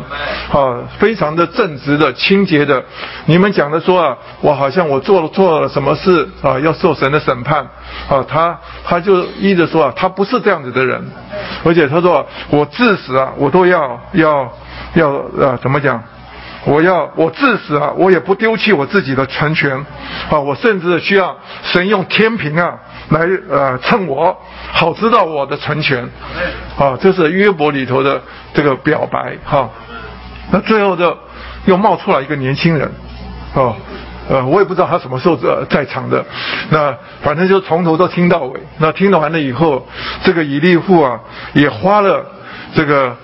啊，非常的正直的、清洁的。你们讲的说啊，我好像我做了做了什么事啊，要受神的审判啊。他他就一直说啊，他不是这样子的人，而且他说我至死啊，我都要要要啊，怎么讲？我要我至死啊，我也不丢弃我自己的成全啊！我甚至需要神用天平啊来呃称我，好知道我的成全啊！这是约伯里头的这个表白哈。那最后的又冒出来一个年轻人啊，呃，我也不知道他什么时候在在场的。那反正就从头都听到尾。那听完了以后，这个以利户啊也花了这个。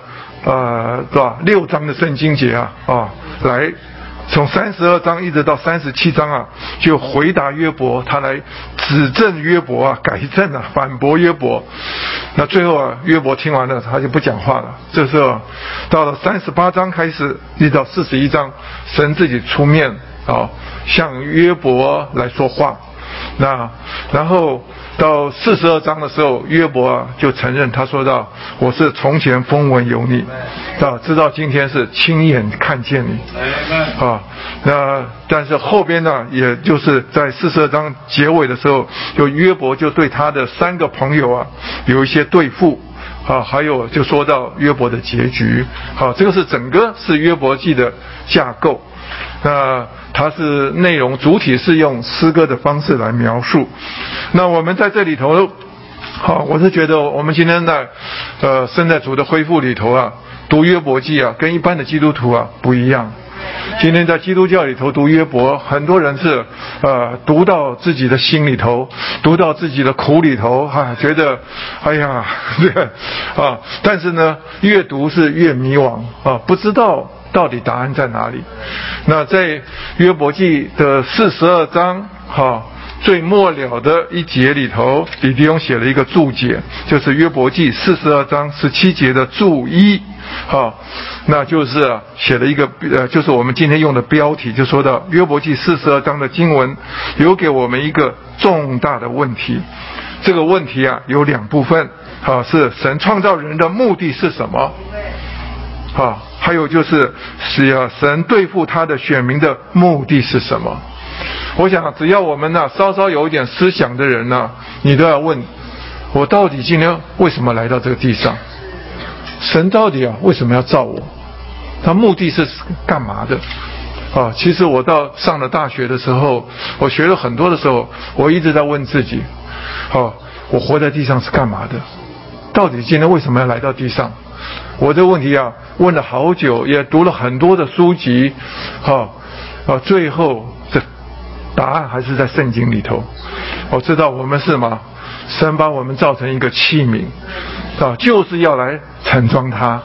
呃，是吧？六章的圣经节啊，啊，来，从三十二章一直到三十七章啊，就回答约伯，他来指正约伯啊，改正啊，反驳约伯。那最后啊，约伯听完了，他就不讲话了。这时候到了三十八章开始，一直到四十一章，神自己出面啊，向约伯来说话。那然后。到四十二章的时候，约伯啊就承认，他说到：“我是从前风闻有你，啊，直到今天是亲眼看见你。”啊，那但是后边呢，也就是在四十二章结尾的时候，就约伯就对他的三个朋友啊有一些对付，啊，还有就说到约伯的结局，好，这个是整个是约伯记的架构。那它是内容主体是用诗歌的方式来描述。那我们在这里头，好，我是觉得我们今天在呃圣在主的恢复里头啊，读约伯记啊，跟一般的基督徒啊不一样。今天在基督教里头读约伯，很多人是呃读到自己的心里头，读到自己的苦里头，哈，觉得哎呀，对 [laughs] 啊，但是呢，越读是越迷惘啊，不知道。到底答案在哪里？那在约伯记的四十二章哈最末了的一节里头，李弟兄写了一个注解，就是约伯记四十二章十七节的注一，哈，那就是写了一个呃，就是我们今天用的标题，就说到约伯记四十二章的经文，留给我们一个重大的问题。这个问题啊有两部分，哈是神创造人的目的是什么？啊。还有就是，是要神对付他的选民的目的是什么？我想，只要我们呢稍稍有一点思想的人呢，你都要问：我到底今天为什么来到这个地上？神到底啊为什么要造我？他目的是干嘛的？啊，其实我到上了大学的时候，我学了很多的时候，我一直在问自己：好，我活在地上是干嘛的？到底今天为什么要来到地上？我这个问题啊，问了好久，也读了很多的书籍，哈，啊，最后这答案还是在圣经里头。我知道我们是吗？神把我们造成一个器皿，啊，就是要来盛装它，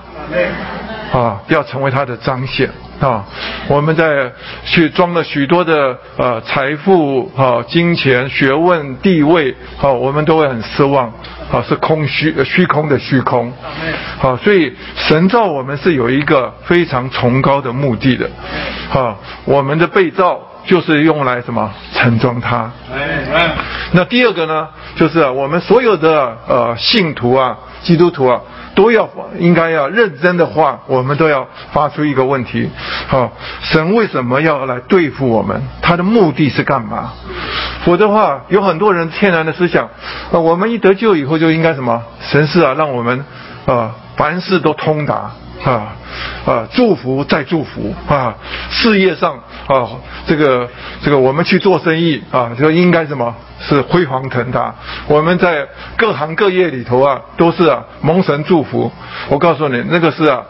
啊，要成为他的彰显。啊，我们在去装了许多的呃财富啊、金钱、学问、地位，啊，我们都会很失望，啊，是空虚、虚空的虚空，好，所以神造我们是有一个非常崇高的目的的，啊，我们的被造就是用来什么盛装它。那第二个呢，就是我们所有的呃信徒啊、基督徒啊。都要应该要认真的话，我们都要发出一个问题：好，神为什么要来对付我们？他的目的是干嘛？否则的话，有很多人天然的思想，啊，我们一得救以后就应该什么？神是啊，让我们啊凡事都通达啊啊，祝福再祝福啊，事业上啊这个这个我们去做生意啊，就应该什么？是辉煌腾达，我们在各行各业里头啊，都是啊蒙神祝福。我告诉你，那个是啊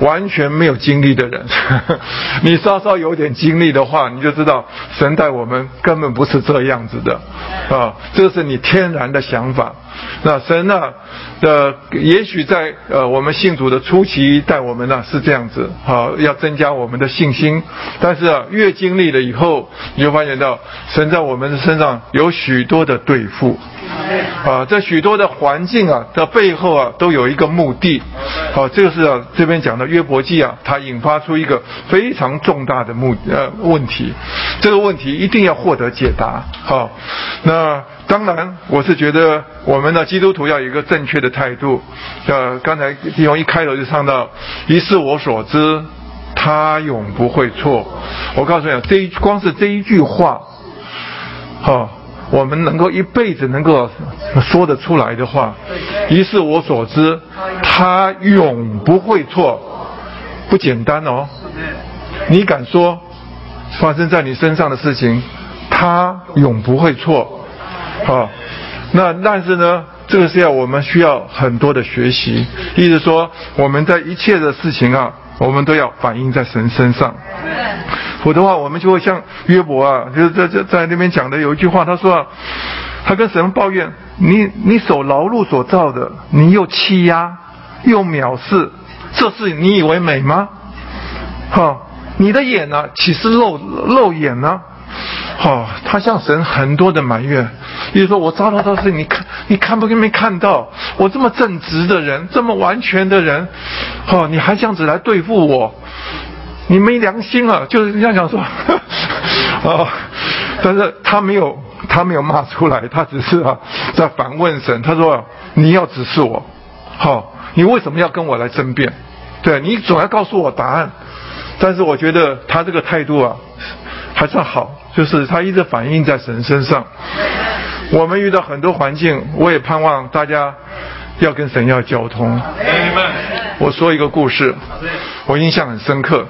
完全没有经历的人。[laughs] 你稍稍有点经历的话，你就知道神带我们根本不是这样子的啊，这是你天然的想法。那神呢呃也许在呃我们信主的初期带我们呢是这样子，好要增加我们的信心。但是啊越经历了以后，你就发现到神在我们的身上有许多的对付，啊这许多的环境啊的背后啊都有一个目的。好，这个是啊这边讲的约伯记啊，它引发出一个非常重大的目呃问题，这个问题一定要获得解答。好，那。当然，我是觉得我们那基督徒要有一个正确的态度。呃，刚才弟兄一开头就唱到“一是我所知，他永不会错”。我告诉你啊，这一光是这一句话，哈，我们能够一辈子能够说得出来的话，“一是我所知，他永不会错”，不简单哦。你敢说发生在你身上的事情，他永不会错？好，那但是呢，这个是要我们需要很多的学习，意思说我们在一切的事情啊，我们都要反映在神身上，否则的话，我们就会像约伯啊，就是在在在那边讲的有一句话，他说啊，他跟神抱怨，你你手劳碌所造的，你又欺压又藐视，这是你以为美吗？哈，你的眼呢，岂是肉肉眼呢？哦，他向神很多的埋怨，比如说我遭到的事，你看你看不没看到？我这么正直的人，这么完全的人，哦，你还这样子来对付我？你没良心啊！就是这样讲说，[laughs] 哦，但是他没有他没有骂出来，他只是啊在反问神，他说你要指示我，好，你为什么要跟我来争辩？对你总要告诉我答案，但是我觉得他这个态度啊还算好。就是他一直反映在神身上。我们遇到很多环境，我也盼望大家要跟神要交通。我说一个故事，我印象很深刻。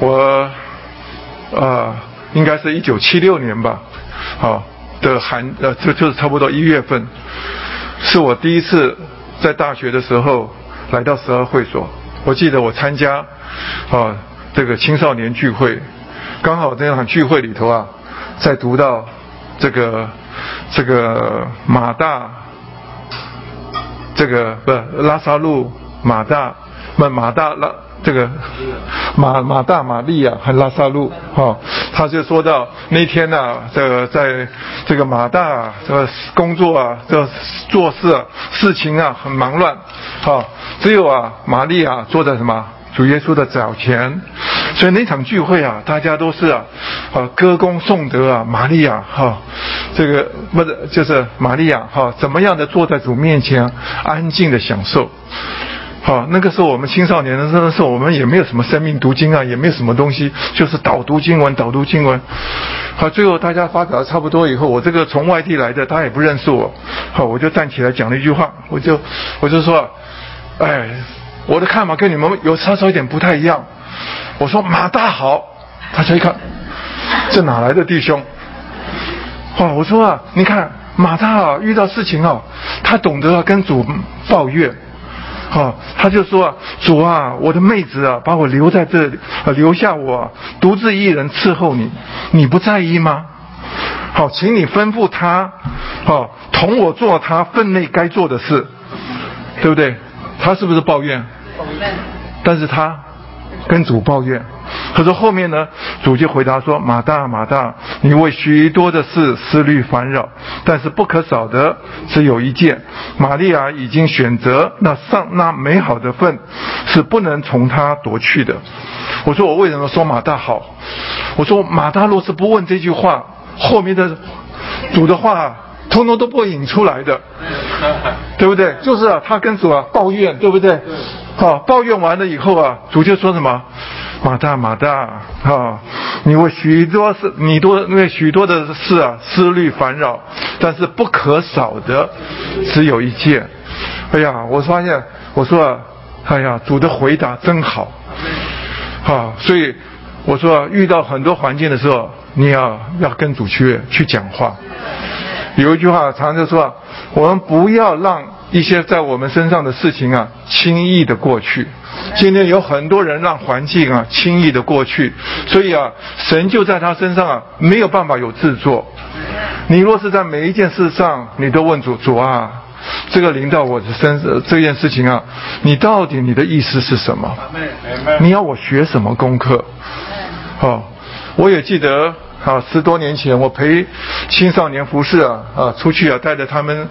我啊，应该是一九七六年吧，啊，的寒呃，就就是差不多一月份，是我第一次在大学的时候来到十二会所。我记得我参加啊这个青少年聚会。刚好这场聚会里头啊，在读到这个这个马大，这个不拉萨路马大不马大拉这个马马大玛利亚和拉萨路哈，他就说到那天呢，这个在这个马大这个工作啊，这做事啊事情啊很忙乱，哈，只有啊玛利亚坐在什么？主耶稣的早前，所以那场聚会啊，大家都是啊，啊歌功颂德啊，玛利亚哈，这个不是就是玛利亚哈，怎么样的坐在主面前安静的享受，好，那个时候我们青少年的时候，我们也没有什么生命读经啊，也没有什么东西，就是导读经文，导读经文，好，最后大家发表的差不多以后，我这个从外地来的，他也不认识我，好，我就站起来讲了一句话，我就我就说，哎。我的看法跟你们有稍稍一点不太一样。我说马大好，大家一看，这哪来的弟兄？哦，我说啊，你看马大啊，遇到事情啊，他懂得跟主抱怨。好，他就说啊主啊，我的妹子啊，把我留在这里，留下我独自一人伺候你，你不在意吗？好，请你吩咐他，好，同我做他分内该做的事，对不对？他是不是抱怨？但是他跟主抱怨，可是后面呢，主就回答说：“马大，马大，你为许多的事思虑烦扰，但是不可少的只有一件。玛利亚已经选择那上那美好的份，是不能从他夺去的。”我说：“我为什么说马大好？我说马大若是不问这句话，后面的主的话。”通通都不会引出来的，[laughs] 对不对？就是啊，他跟主啊抱怨，对不对？啊，抱怨完了以后啊，主就说什么？马大马大啊，你为许多事，你多为许多的事啊思虑烦扰，但是不可少的只有一件。哎呀，我发现，我说啊，哎呀，主的回答真好，啊，所以我说遇到很多环境的时候，你要要跟主去去讲话。有一句话常常说：“我们不要让一些在我们身上的事情啊轻易的过去。”今天有很多人让环境啊轻易的过去，所以啊，神就在他身上啊没有办法有制作。你若是在每一件事上，你都问主主啊，这个临到我的身这件事情啊，你到底你的意思是什么？你要我学什么功课？好，我也记得。啊，十多年前我陪青少年服饰啊啊出去啊，带着他们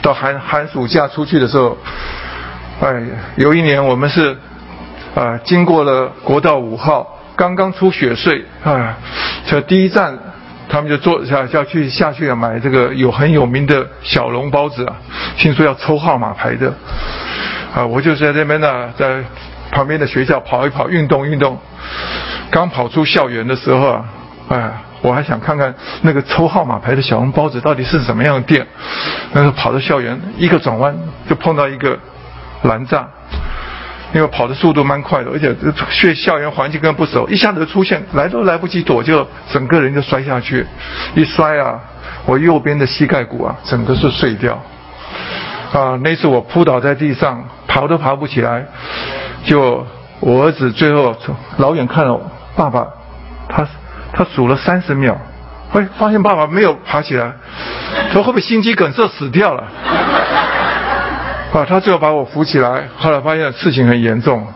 到寒寒暑假出去的时候，哎，有一年我们是啊经过了国道五号，刚刚出雪隧啊，这第一站他们就坐下要去下去啊买这个有很有名的小笼包子啊，听说要抽号码牌的啊，我就在这边呢，在旁边的学校跑一跑，运动运动，刚跑出校园的时候啊，哎。我还想看看那个抽号码牌的小笼包子到底是什么样的店。那时候跑到校园，一个转弯就碰到一个拦栅，因为跑的速度蛮快的，而且学校园环境更不熟，一下子就出现，来都来不及躲，就整个人就摔下去。一摔啊，我右边的膝盖骨啊，整个是碎掉。啊，那次我扑倒在地上，爬都爬不起来。就我儿子最后老远看到爸爸，他。他数了三十秒，哎，发现爸爸没有爬起来，说会不会心肌梗塞死掉了？[laughs] 啊，他最后把我扶起来，后来发现事情很严重，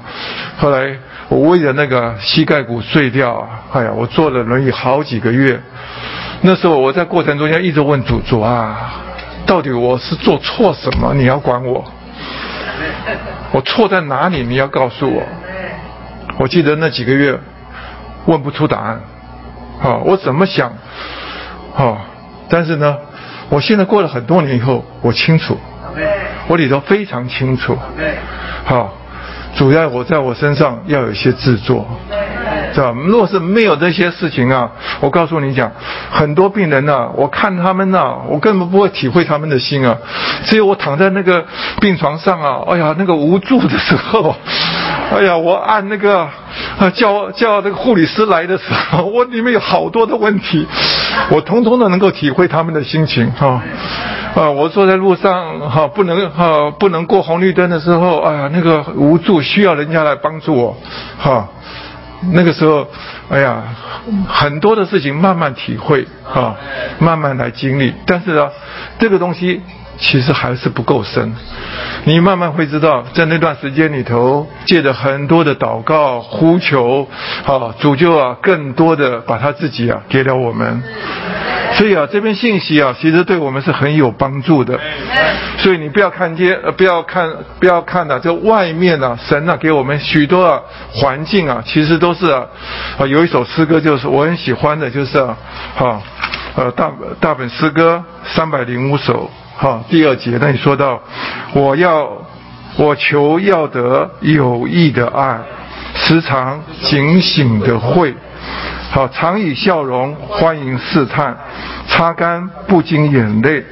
后来我为了那个膝盖骨碎掉，哎呀，我坐了轮椅好几个月。那时候我在过程中间一直问主主啊，到底我是做错什么？你要管我？我错在哪里？你要告诉我。我记得那几个月问不出答案。好，我怎么想？啊，但是呢，我现在过了很多年以后，我清楚，我里头非常清楚。好，主要我在我身上要有一些制作。是吧？若是没有这些事情啊，我告诉你讲，很多病人呐，我看他们呐，我根本不会体会他们的心啊。只有我躺在那个病床上啊，哎呀，那个无助的时候，哎呀，我按那个啊叫叫那个护理师来的时候，我里面有好多的问题，我通通的能够体会他们的心情哈。啊，我坐在路上哈，不能哈不能过红绿灯的时候，哎呀，那个无助，需要人家来帮助我哈。那个时候，哎呀，很多的事情慢慢体会哈，慢慢来经历。但是呢，这个东西其实还是不够深。你慢慢会知道，在那段时间里头，借着很多的祷告、呼求，啊，主就啊，更多的把他自己啊给了我们。所以啊，这篇信息啊，其实对我们是很有帮助的。所以你不要看见，呃，不要看，不要看的这外面呢，神呢给我们许多啊环境啊，其实都是啊，有一首诗歌就是我很喜欢的，就是啊，哈，呃大大本诗歌三百零五首，哈，第二节那里说到，我要我求要得有益的爱，时常警醒的会。好，常以笑容欢迎试探，擦干不经眼泪。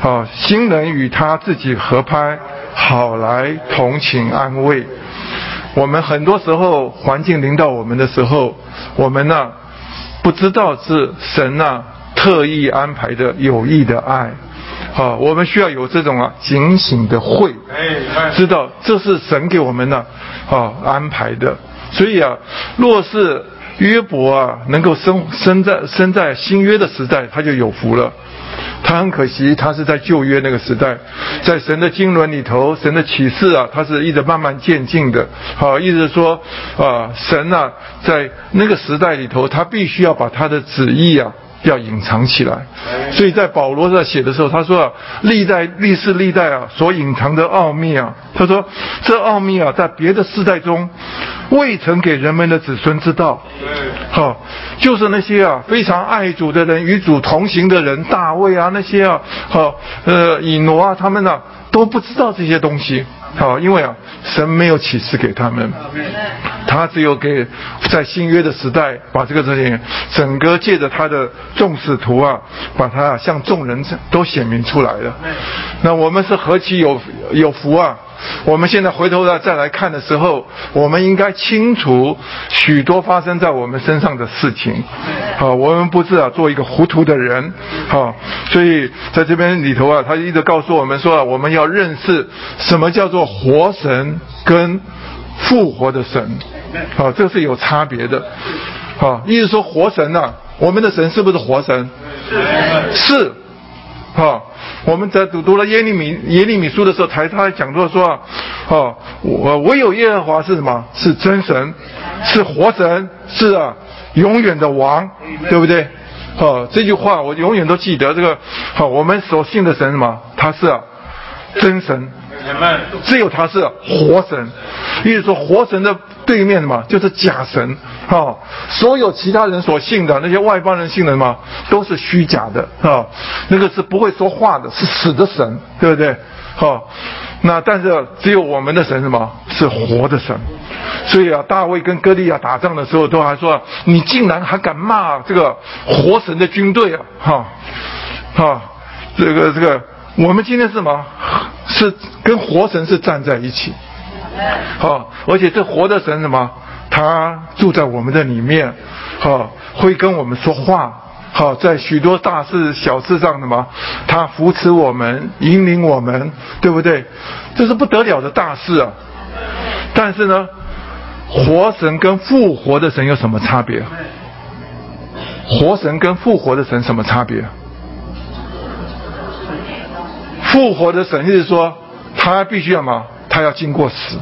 好，新人与他自己合拍，好来同情安慰。我们很多时候环境临到我们的时候，我们呢不知道是神呢特意安排的有意的爱。好，我们需要有这种啊警醒的会，知道这是神给我们的啊安排的。所以啊，若是。约伯啊，能够生生在生在新约的时代，他就有福了。他很可惜，他是在旧约那个时代，在神的经纶里头，神的启示啊，他是一直慢慢渐进的。好，意思是说啊，神啊，在那个时代里头，他必须要把他的旨意啊。要隐藏起来，所以在保罗在写的时候，他说啊，历代历世历代啊，所隐藏的奥秘啊，他说这奥秘啊，在别的世代中未曾给人们的子孙知道。好，就是那些啊非常爱主的人，与主同行的人，大卫啊那些啊，好呃以挪啊他们呢都不知道这些东西。好，因为啊，神没有启示给他们，他只有给在新约的时代，把这个事情整个借着他的众使徒啊，把他向众人都显明出来了。那我们是何其有有福啊！我们现在回头来再来看的时候，我们应该清楚许多发生在我们身上的事情。啊，我们不是啊做一个糊涂的人。啊，所以在这边里头啊，他一直告诉我们说啊，我们要认识什么叫做活神跟复活的神。啊，这是有差别的。啊，意思说活神呐，我们的神是不是活神？是。好。我们在读读了耶利米耶利米书的时候，才他讲到说，哦，我唯有耶和华是什么？是真神，是活神，是啊，永远的王，对不对？哦，这句话我永远都记得。这个好，我们所信的神什么？他是啊，真神。只有他是活神，意思说活神的对面的嘛，就是假神，哈，所有其他人所信的那些外邦人信的嘛，都是虚假的，哈，那个是不会说话的，是死的神，对不对？哈，那但是只有我们的神什么？是活的神，所以啊，大卫跟哥利亚打仗的时候，都还说，你竟然还敢骂这个活神的军队啊，哈，哈，这个这个。我们今天是什么？是跟活神是站在一起，好，而且这活的神什么？他住在我们的里面，好，会跟我们说话，好，在许多大事小事上的嘛，他扶持我们，引领我们，对不对？这是不得了的大事啊！但是呢，活神跟复活的神有什么差别？活神跟复活的神什么差别？复活的神就是说，他必须要嘛，他要经过死，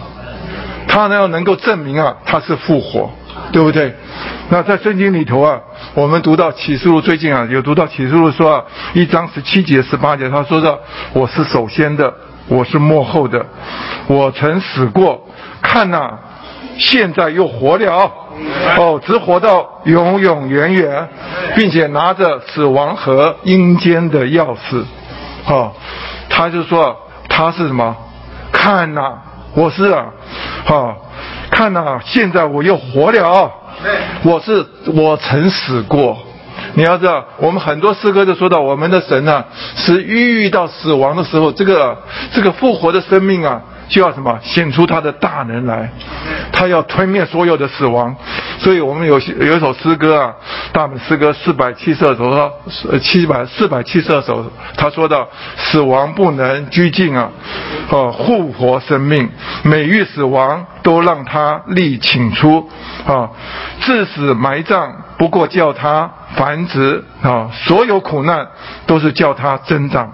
他呢要能够证明啊，他是复活，对不对？那在圣经里头啊，我们读到启示录，最近啊有读到启示录说啊，一章十七节、十八节，他说的我是首先的，我是幕后的，我曾死过，看呐，现在又活了，哦，只活到永永远远，并且拿着死亡和阴间的钥匙，哦。他就说他是什么？看呐，我是啊，好，看呐，现在我又活了。我是我曾死过。你要知道，我们很多诗歌都说到，我们的神呢，是遇到死亡的时候，这个这个复活的生命啊。就要什么？显出他的大能来，他要吞灭所有的死亡，所以我们有有一首诗歌啊，大本诗歌四百七十二首，说七百四百七十二首，他说到死亡不能拘禁啊，哦，复活生命，每遇死亡都让他力请出啊，致死埋葬不过叫他。繁殖啊，所有苦难都是叫他增长，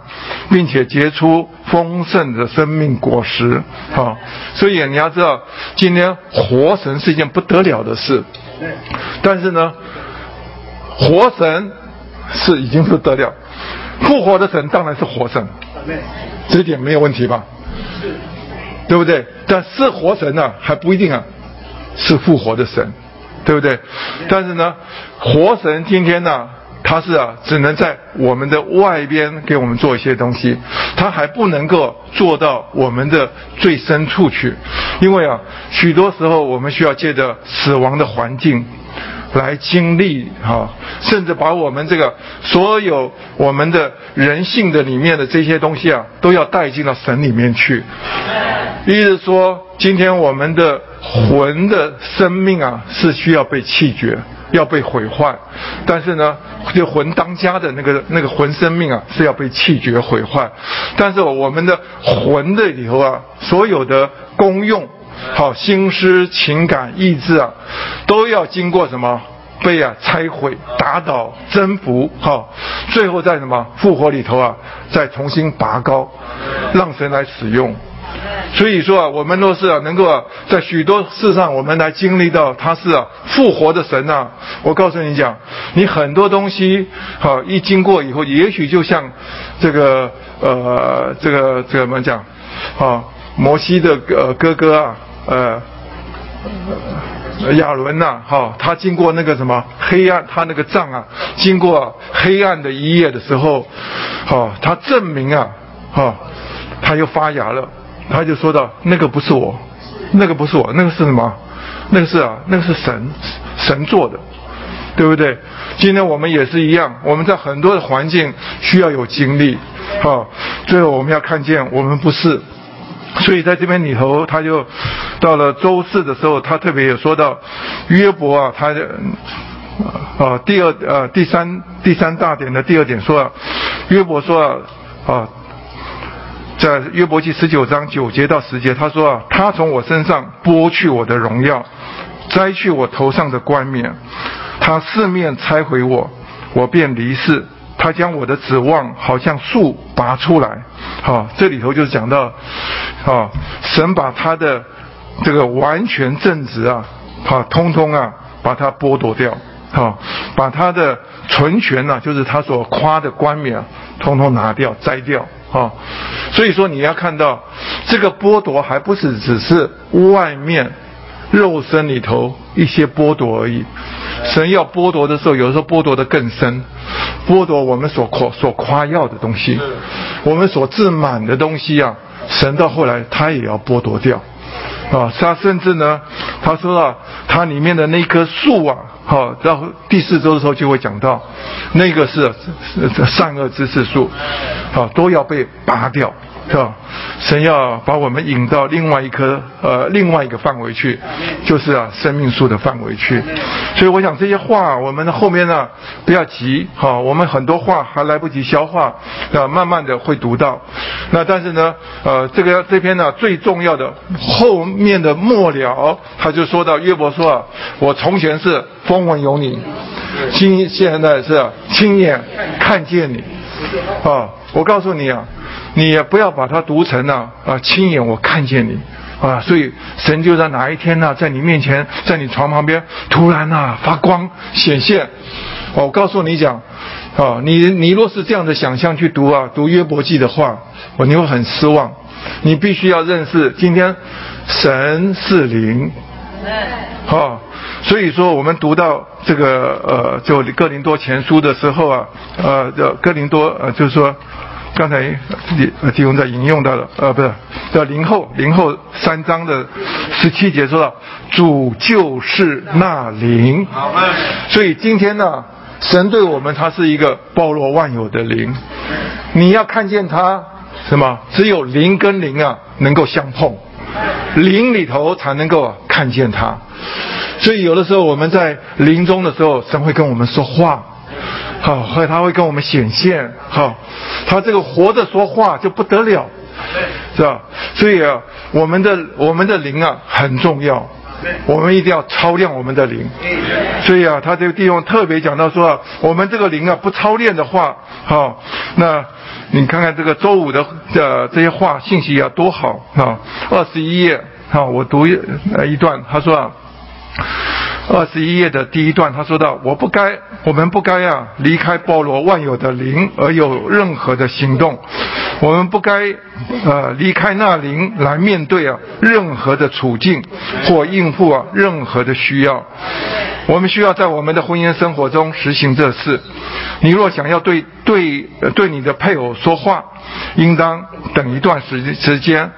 并且结出丰盛的生命果实啊！所以你要知道，今天活神是一件不得了的事。但是呢，活神是已经不得了，复活的神当然是活神，这一点没有问题吧？对不对？但是活神呢，还不一定啊，是复活的神。对不对？但是呢，活神今天呢，他是啊，只能在我们的外边给我们做一些东西，他还不能够做到我们的最深处去，因为啊，许多时候我们需要借着死亡的环境来经历哈，甚至把我们这个所有我们的人性的里面的这些东西啊，都要带进到神里面去。意思说，今天我们的。魂的生命啊，是需要被弃绝，要被毁坏。但是呢，就魂当家的那个那个魂生命啊，是要被弃绝毁坏。但是我们的魂的里头啊，所有的功用，好心思、情感、意志啊，都要经过什么？被啊拆毁、打倒、征服，好，最后在什么复活里头啊，再重新拔高，让神来使用。所以说啊，我们若是啊能够啊在许多事上，我们来经历到他是啊复活的神呐，我告诉你讲，你很多东西好一经过以后，也许就像这个呃这个这个怎么讲？啊摩西的呃哥哥啊呃亚伦呐哈，他经过那个什么黑暗，他那个杖啊经过黑暗的一夜的时候，哈他证明啊哈他又发芽了。他就说到：“那个不是我，那个不是我，那个是什么？那个是啊，那个是神，神做的，对不对？今天我们也是一样，我们在很多的环境需要有经历，哈。最后我们要看见我们不是，[laughs] 所以在这边里头，他就到了周四的时候，他特别有说到约伯啊，他啊第二呃第三第三大点的第二点说啊，约伯说啊。”在约伯记十九章九节到十节，他说啊，他从我身上剥去我的荣耀，摘去我头上的冠冕，他四面拆毁我，我便离世。他将我的指望好像树拔出来，好，这里头就讲到，啊，神把他的这个完全正直啊，好，通通啊，把它剥夺掉，好，把他的纯全呢，就是他所夸的冠冕，通通拿掉，摘掉。啊，所以说你要看到这个剥夺还不是只是外面肉身里头一些剥夺而已。神要剥夺的时候，有的时候剥夺的更深，剥夺我们所夸所夸耀的东西，我们所自满的东西啊，神到后来他也要剥夺掉。啊，他甚至呢，他说啊，他里面的那棵树啊，好，到第四周的时候就会讲到，那个是善恶知识树，啊，都要被拔掉。是吧？神要把我们引到另外一颗呃另外一个范围去，就是啊生命树的范围去。所以我想这些话，我们后面呢不要急，好，我们很多话还来不及消化，啊，慢慢的会读到。那但是呢，呃，这个这篇呢最重要的后面的末了，他就说到约伯说啊，我从前是风闻有你，今现在是亲眼看见你，啊，我告诉你啊。你也不要把它读成呢啊，亲眼我看见你啊，所以神就在哪一天呢，在你面前，在你床旁边突然呐发光显现。我告诉你讲，啊，你你若是这样的想象去读啊，读约伯记的话，我你会很失望。你必须要认识，今天神是灵，好，所以说我们读到这个呃，就哥林多前书的时候啊，呃，叫哥林多呃，就是说。刚才弟弟兄在引用到了，呃，不是叫零后零后三章的十七节说到主就是那灵，所以今天呢，神对我们他是一个包罗万有的灵，你要看见他什么？只有灵跟灵啊能够相碰，灵里头才能够看见他，所以有的时候我们在临终的时候，神会跟我们说话。好，后来他会跟我们显现，好，他这个活着说话就不得了，是吧？所以啊，我们的我们的灵啊很重要，我们一定要操练我们的灵。所以啊，他这个地方特别讲到说，我们这个灵啊不操练的话，好，那你看看这个周五的的这些话信息啊多好啊！二十一页，啊，我读一一段，他说啊。二十一页的第一段，他说到：“我不该，我们不该啊，离开包罗万有的灵而有任何的行动。我们不该，呃，离开那灵来面对啊任何的处境或应付啊任何的需要。我们需要在我们的婚姻生活中实行这事。你若想要对对对你的配偶说话，应当等一段时时间，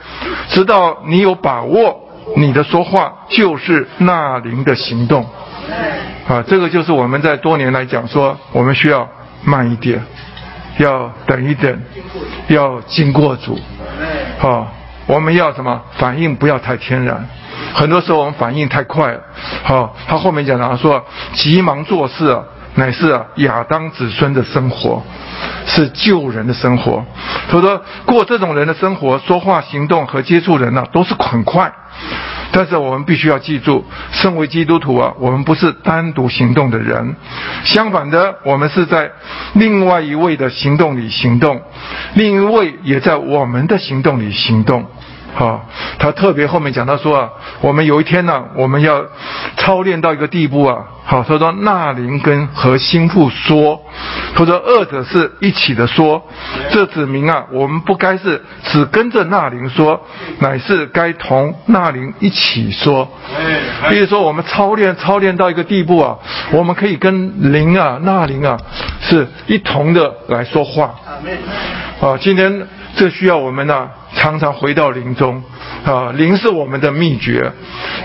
直到你有把握。”你的说话就是那灵的行动，啊，这个就是我们在多年来讲说，我们需要慢一点，要等一等，要经过主，好，我们要什么？反应不要太天然，很多时候我们反应太快了，好，他后面讲到说急忙做事啊，乃是啊亚当子孙的生活，是救人的生活，他说过这种人的生活，说话、行动和接触人呢，都是很快。但是我们必须要记住，身为基督徒啊，我们不是单独行动的人，相反的，我们是在另外一位的行动里行动，另一位也在我们的行动里行动。好，他特别后面讲他说啊，我们有一天呢，我们要操练到一个地步啊。好，他说纳林跟和心腹说，他说二者是一起的说，这指明啊，我们不该是只跟着纳林说，乃是该同纳林一起说。比如说我们操练操练到一个地步啊，我们可以跟林啊纳林啊是一同的来说话。啊，今天这需要我们呢。常常回到林中，啊，灵是我们的秘诀，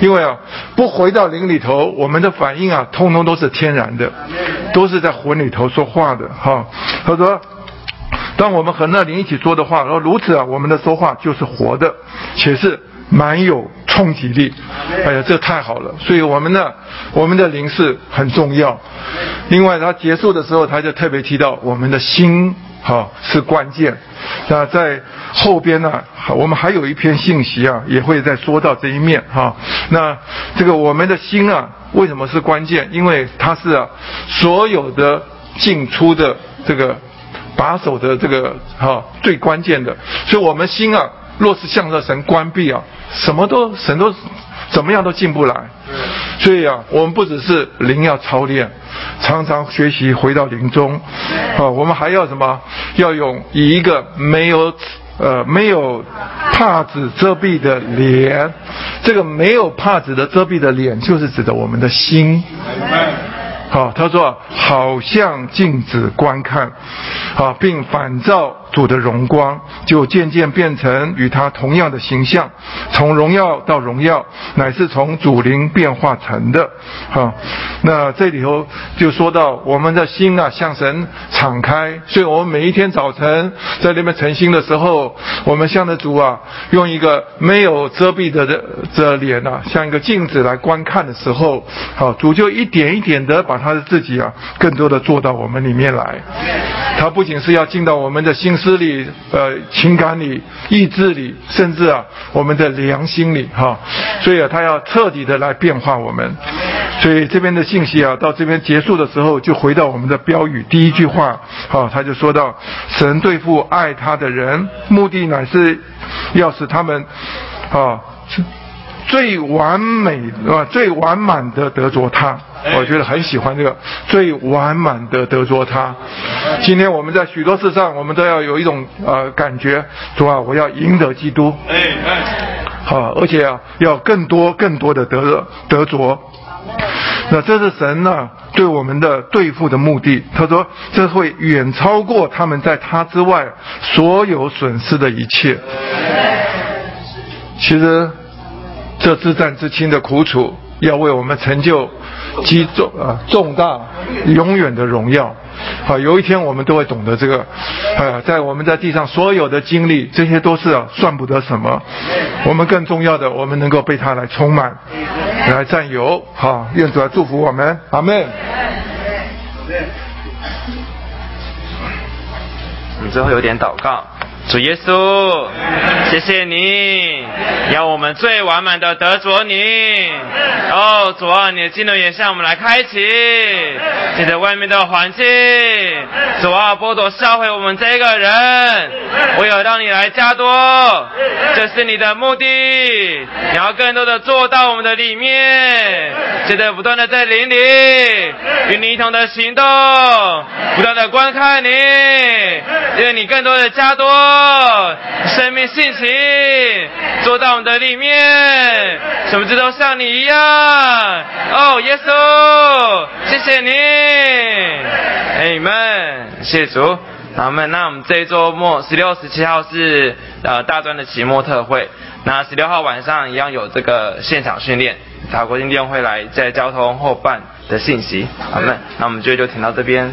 因为啊，不回到灵里头，我们的反应啊，通通都是天然的，都是在魂里头说话的，哈。他说，当我们和那灵一起说的话，然后如此啊，我们的说话就是活的，且是蛮有冲击力。哎呀，这太好了，所以我们呢，我们的灵是很重要。另外，他结束的时候，他就特别提到我们的心。好是关键，那在后边呢，我们还有一篇信息啊，也会再说到这一面哈。那这个我们的心啊，为什么是关键？因为它是啊，所有的进出的这个把手的这个哈最关键的。所以我们心啊，若是向着神关闭啊，什么都神都怎么样都进不来。所以啊，我们不只是灵要操练，常常学习回到灵中，啊，我们还要什么？要用以一个没有呃没有帕子遮蔽的脸，这个没有帕子的遮蔽的脸，就是指的我们的心。好，他说好像镜子观看，啊，并反照主的荣光，就渐渐变成与他同样的形象，从荣耀到荣耀，乃是从主灵变化成的。好，那这里头就说到我们的心啊，向神敞开，所以我们每一天早晨在那边晨星的时候，我们向着主啊，用一个没有遮蔽的这这脸啊，像一个镜子来观看的时候，好，主就一点一点的把。他的自己啊，更多的做到我们里面来。他不仅是要进到我们的心思里、呃情感里、意志里，甚至啊我们的良心里哈。所以啊，他要彻底的来变化我们。所以这边的信息啊，到这边结束的时候，就回到我们的标语第一句话，好，他就说到：神对付爱他的人，目的乃是要使他们啊。最完美啊，最完满的得着他，我觉得很喜欢这个最完满的得着他。今天我们在许多事上，我们都要有一种呃感觉，主啊，我要赢得基督，哎哎，好，而且啊，要更多更多的得得着。那这是神呢对我们的对付的目的。他说，这会远超过他们在他之外所有损失的一切。其实。这自战自清的苦楚，要为我们成就极重啊重大永远的荣耀。好，有一天我们都会懂得这个。啊，在我们在地上所有的经历，这些都是算不得什么。我们更重要的，我们能够被他来充满，来占有。好，愿主来祝福我们。阿门。我们最后有点祷告。主耶稣，谢谢你，要我们最完满的得着你。哦，主啊，你的技能也向我们来开启，现在外面的环境，主啊，剥夺销毁我们这个人，我有让你来加多，这是你的目的。你要更多的做到我们的里面，现在不断的在灵里与你一同的行动，不断的观看你，愿你更多的加多。生命性情坐到我们的里面，什么子都像你一样。哦，耶稣，谢谢你，哎们，谢主，好们。那我们这一周末十六、十七号是呃大专的期末特会，那十六号晚上一样有这个现场训练，法国金店会来在交通后办的信息。好们，那我们这就停到这边。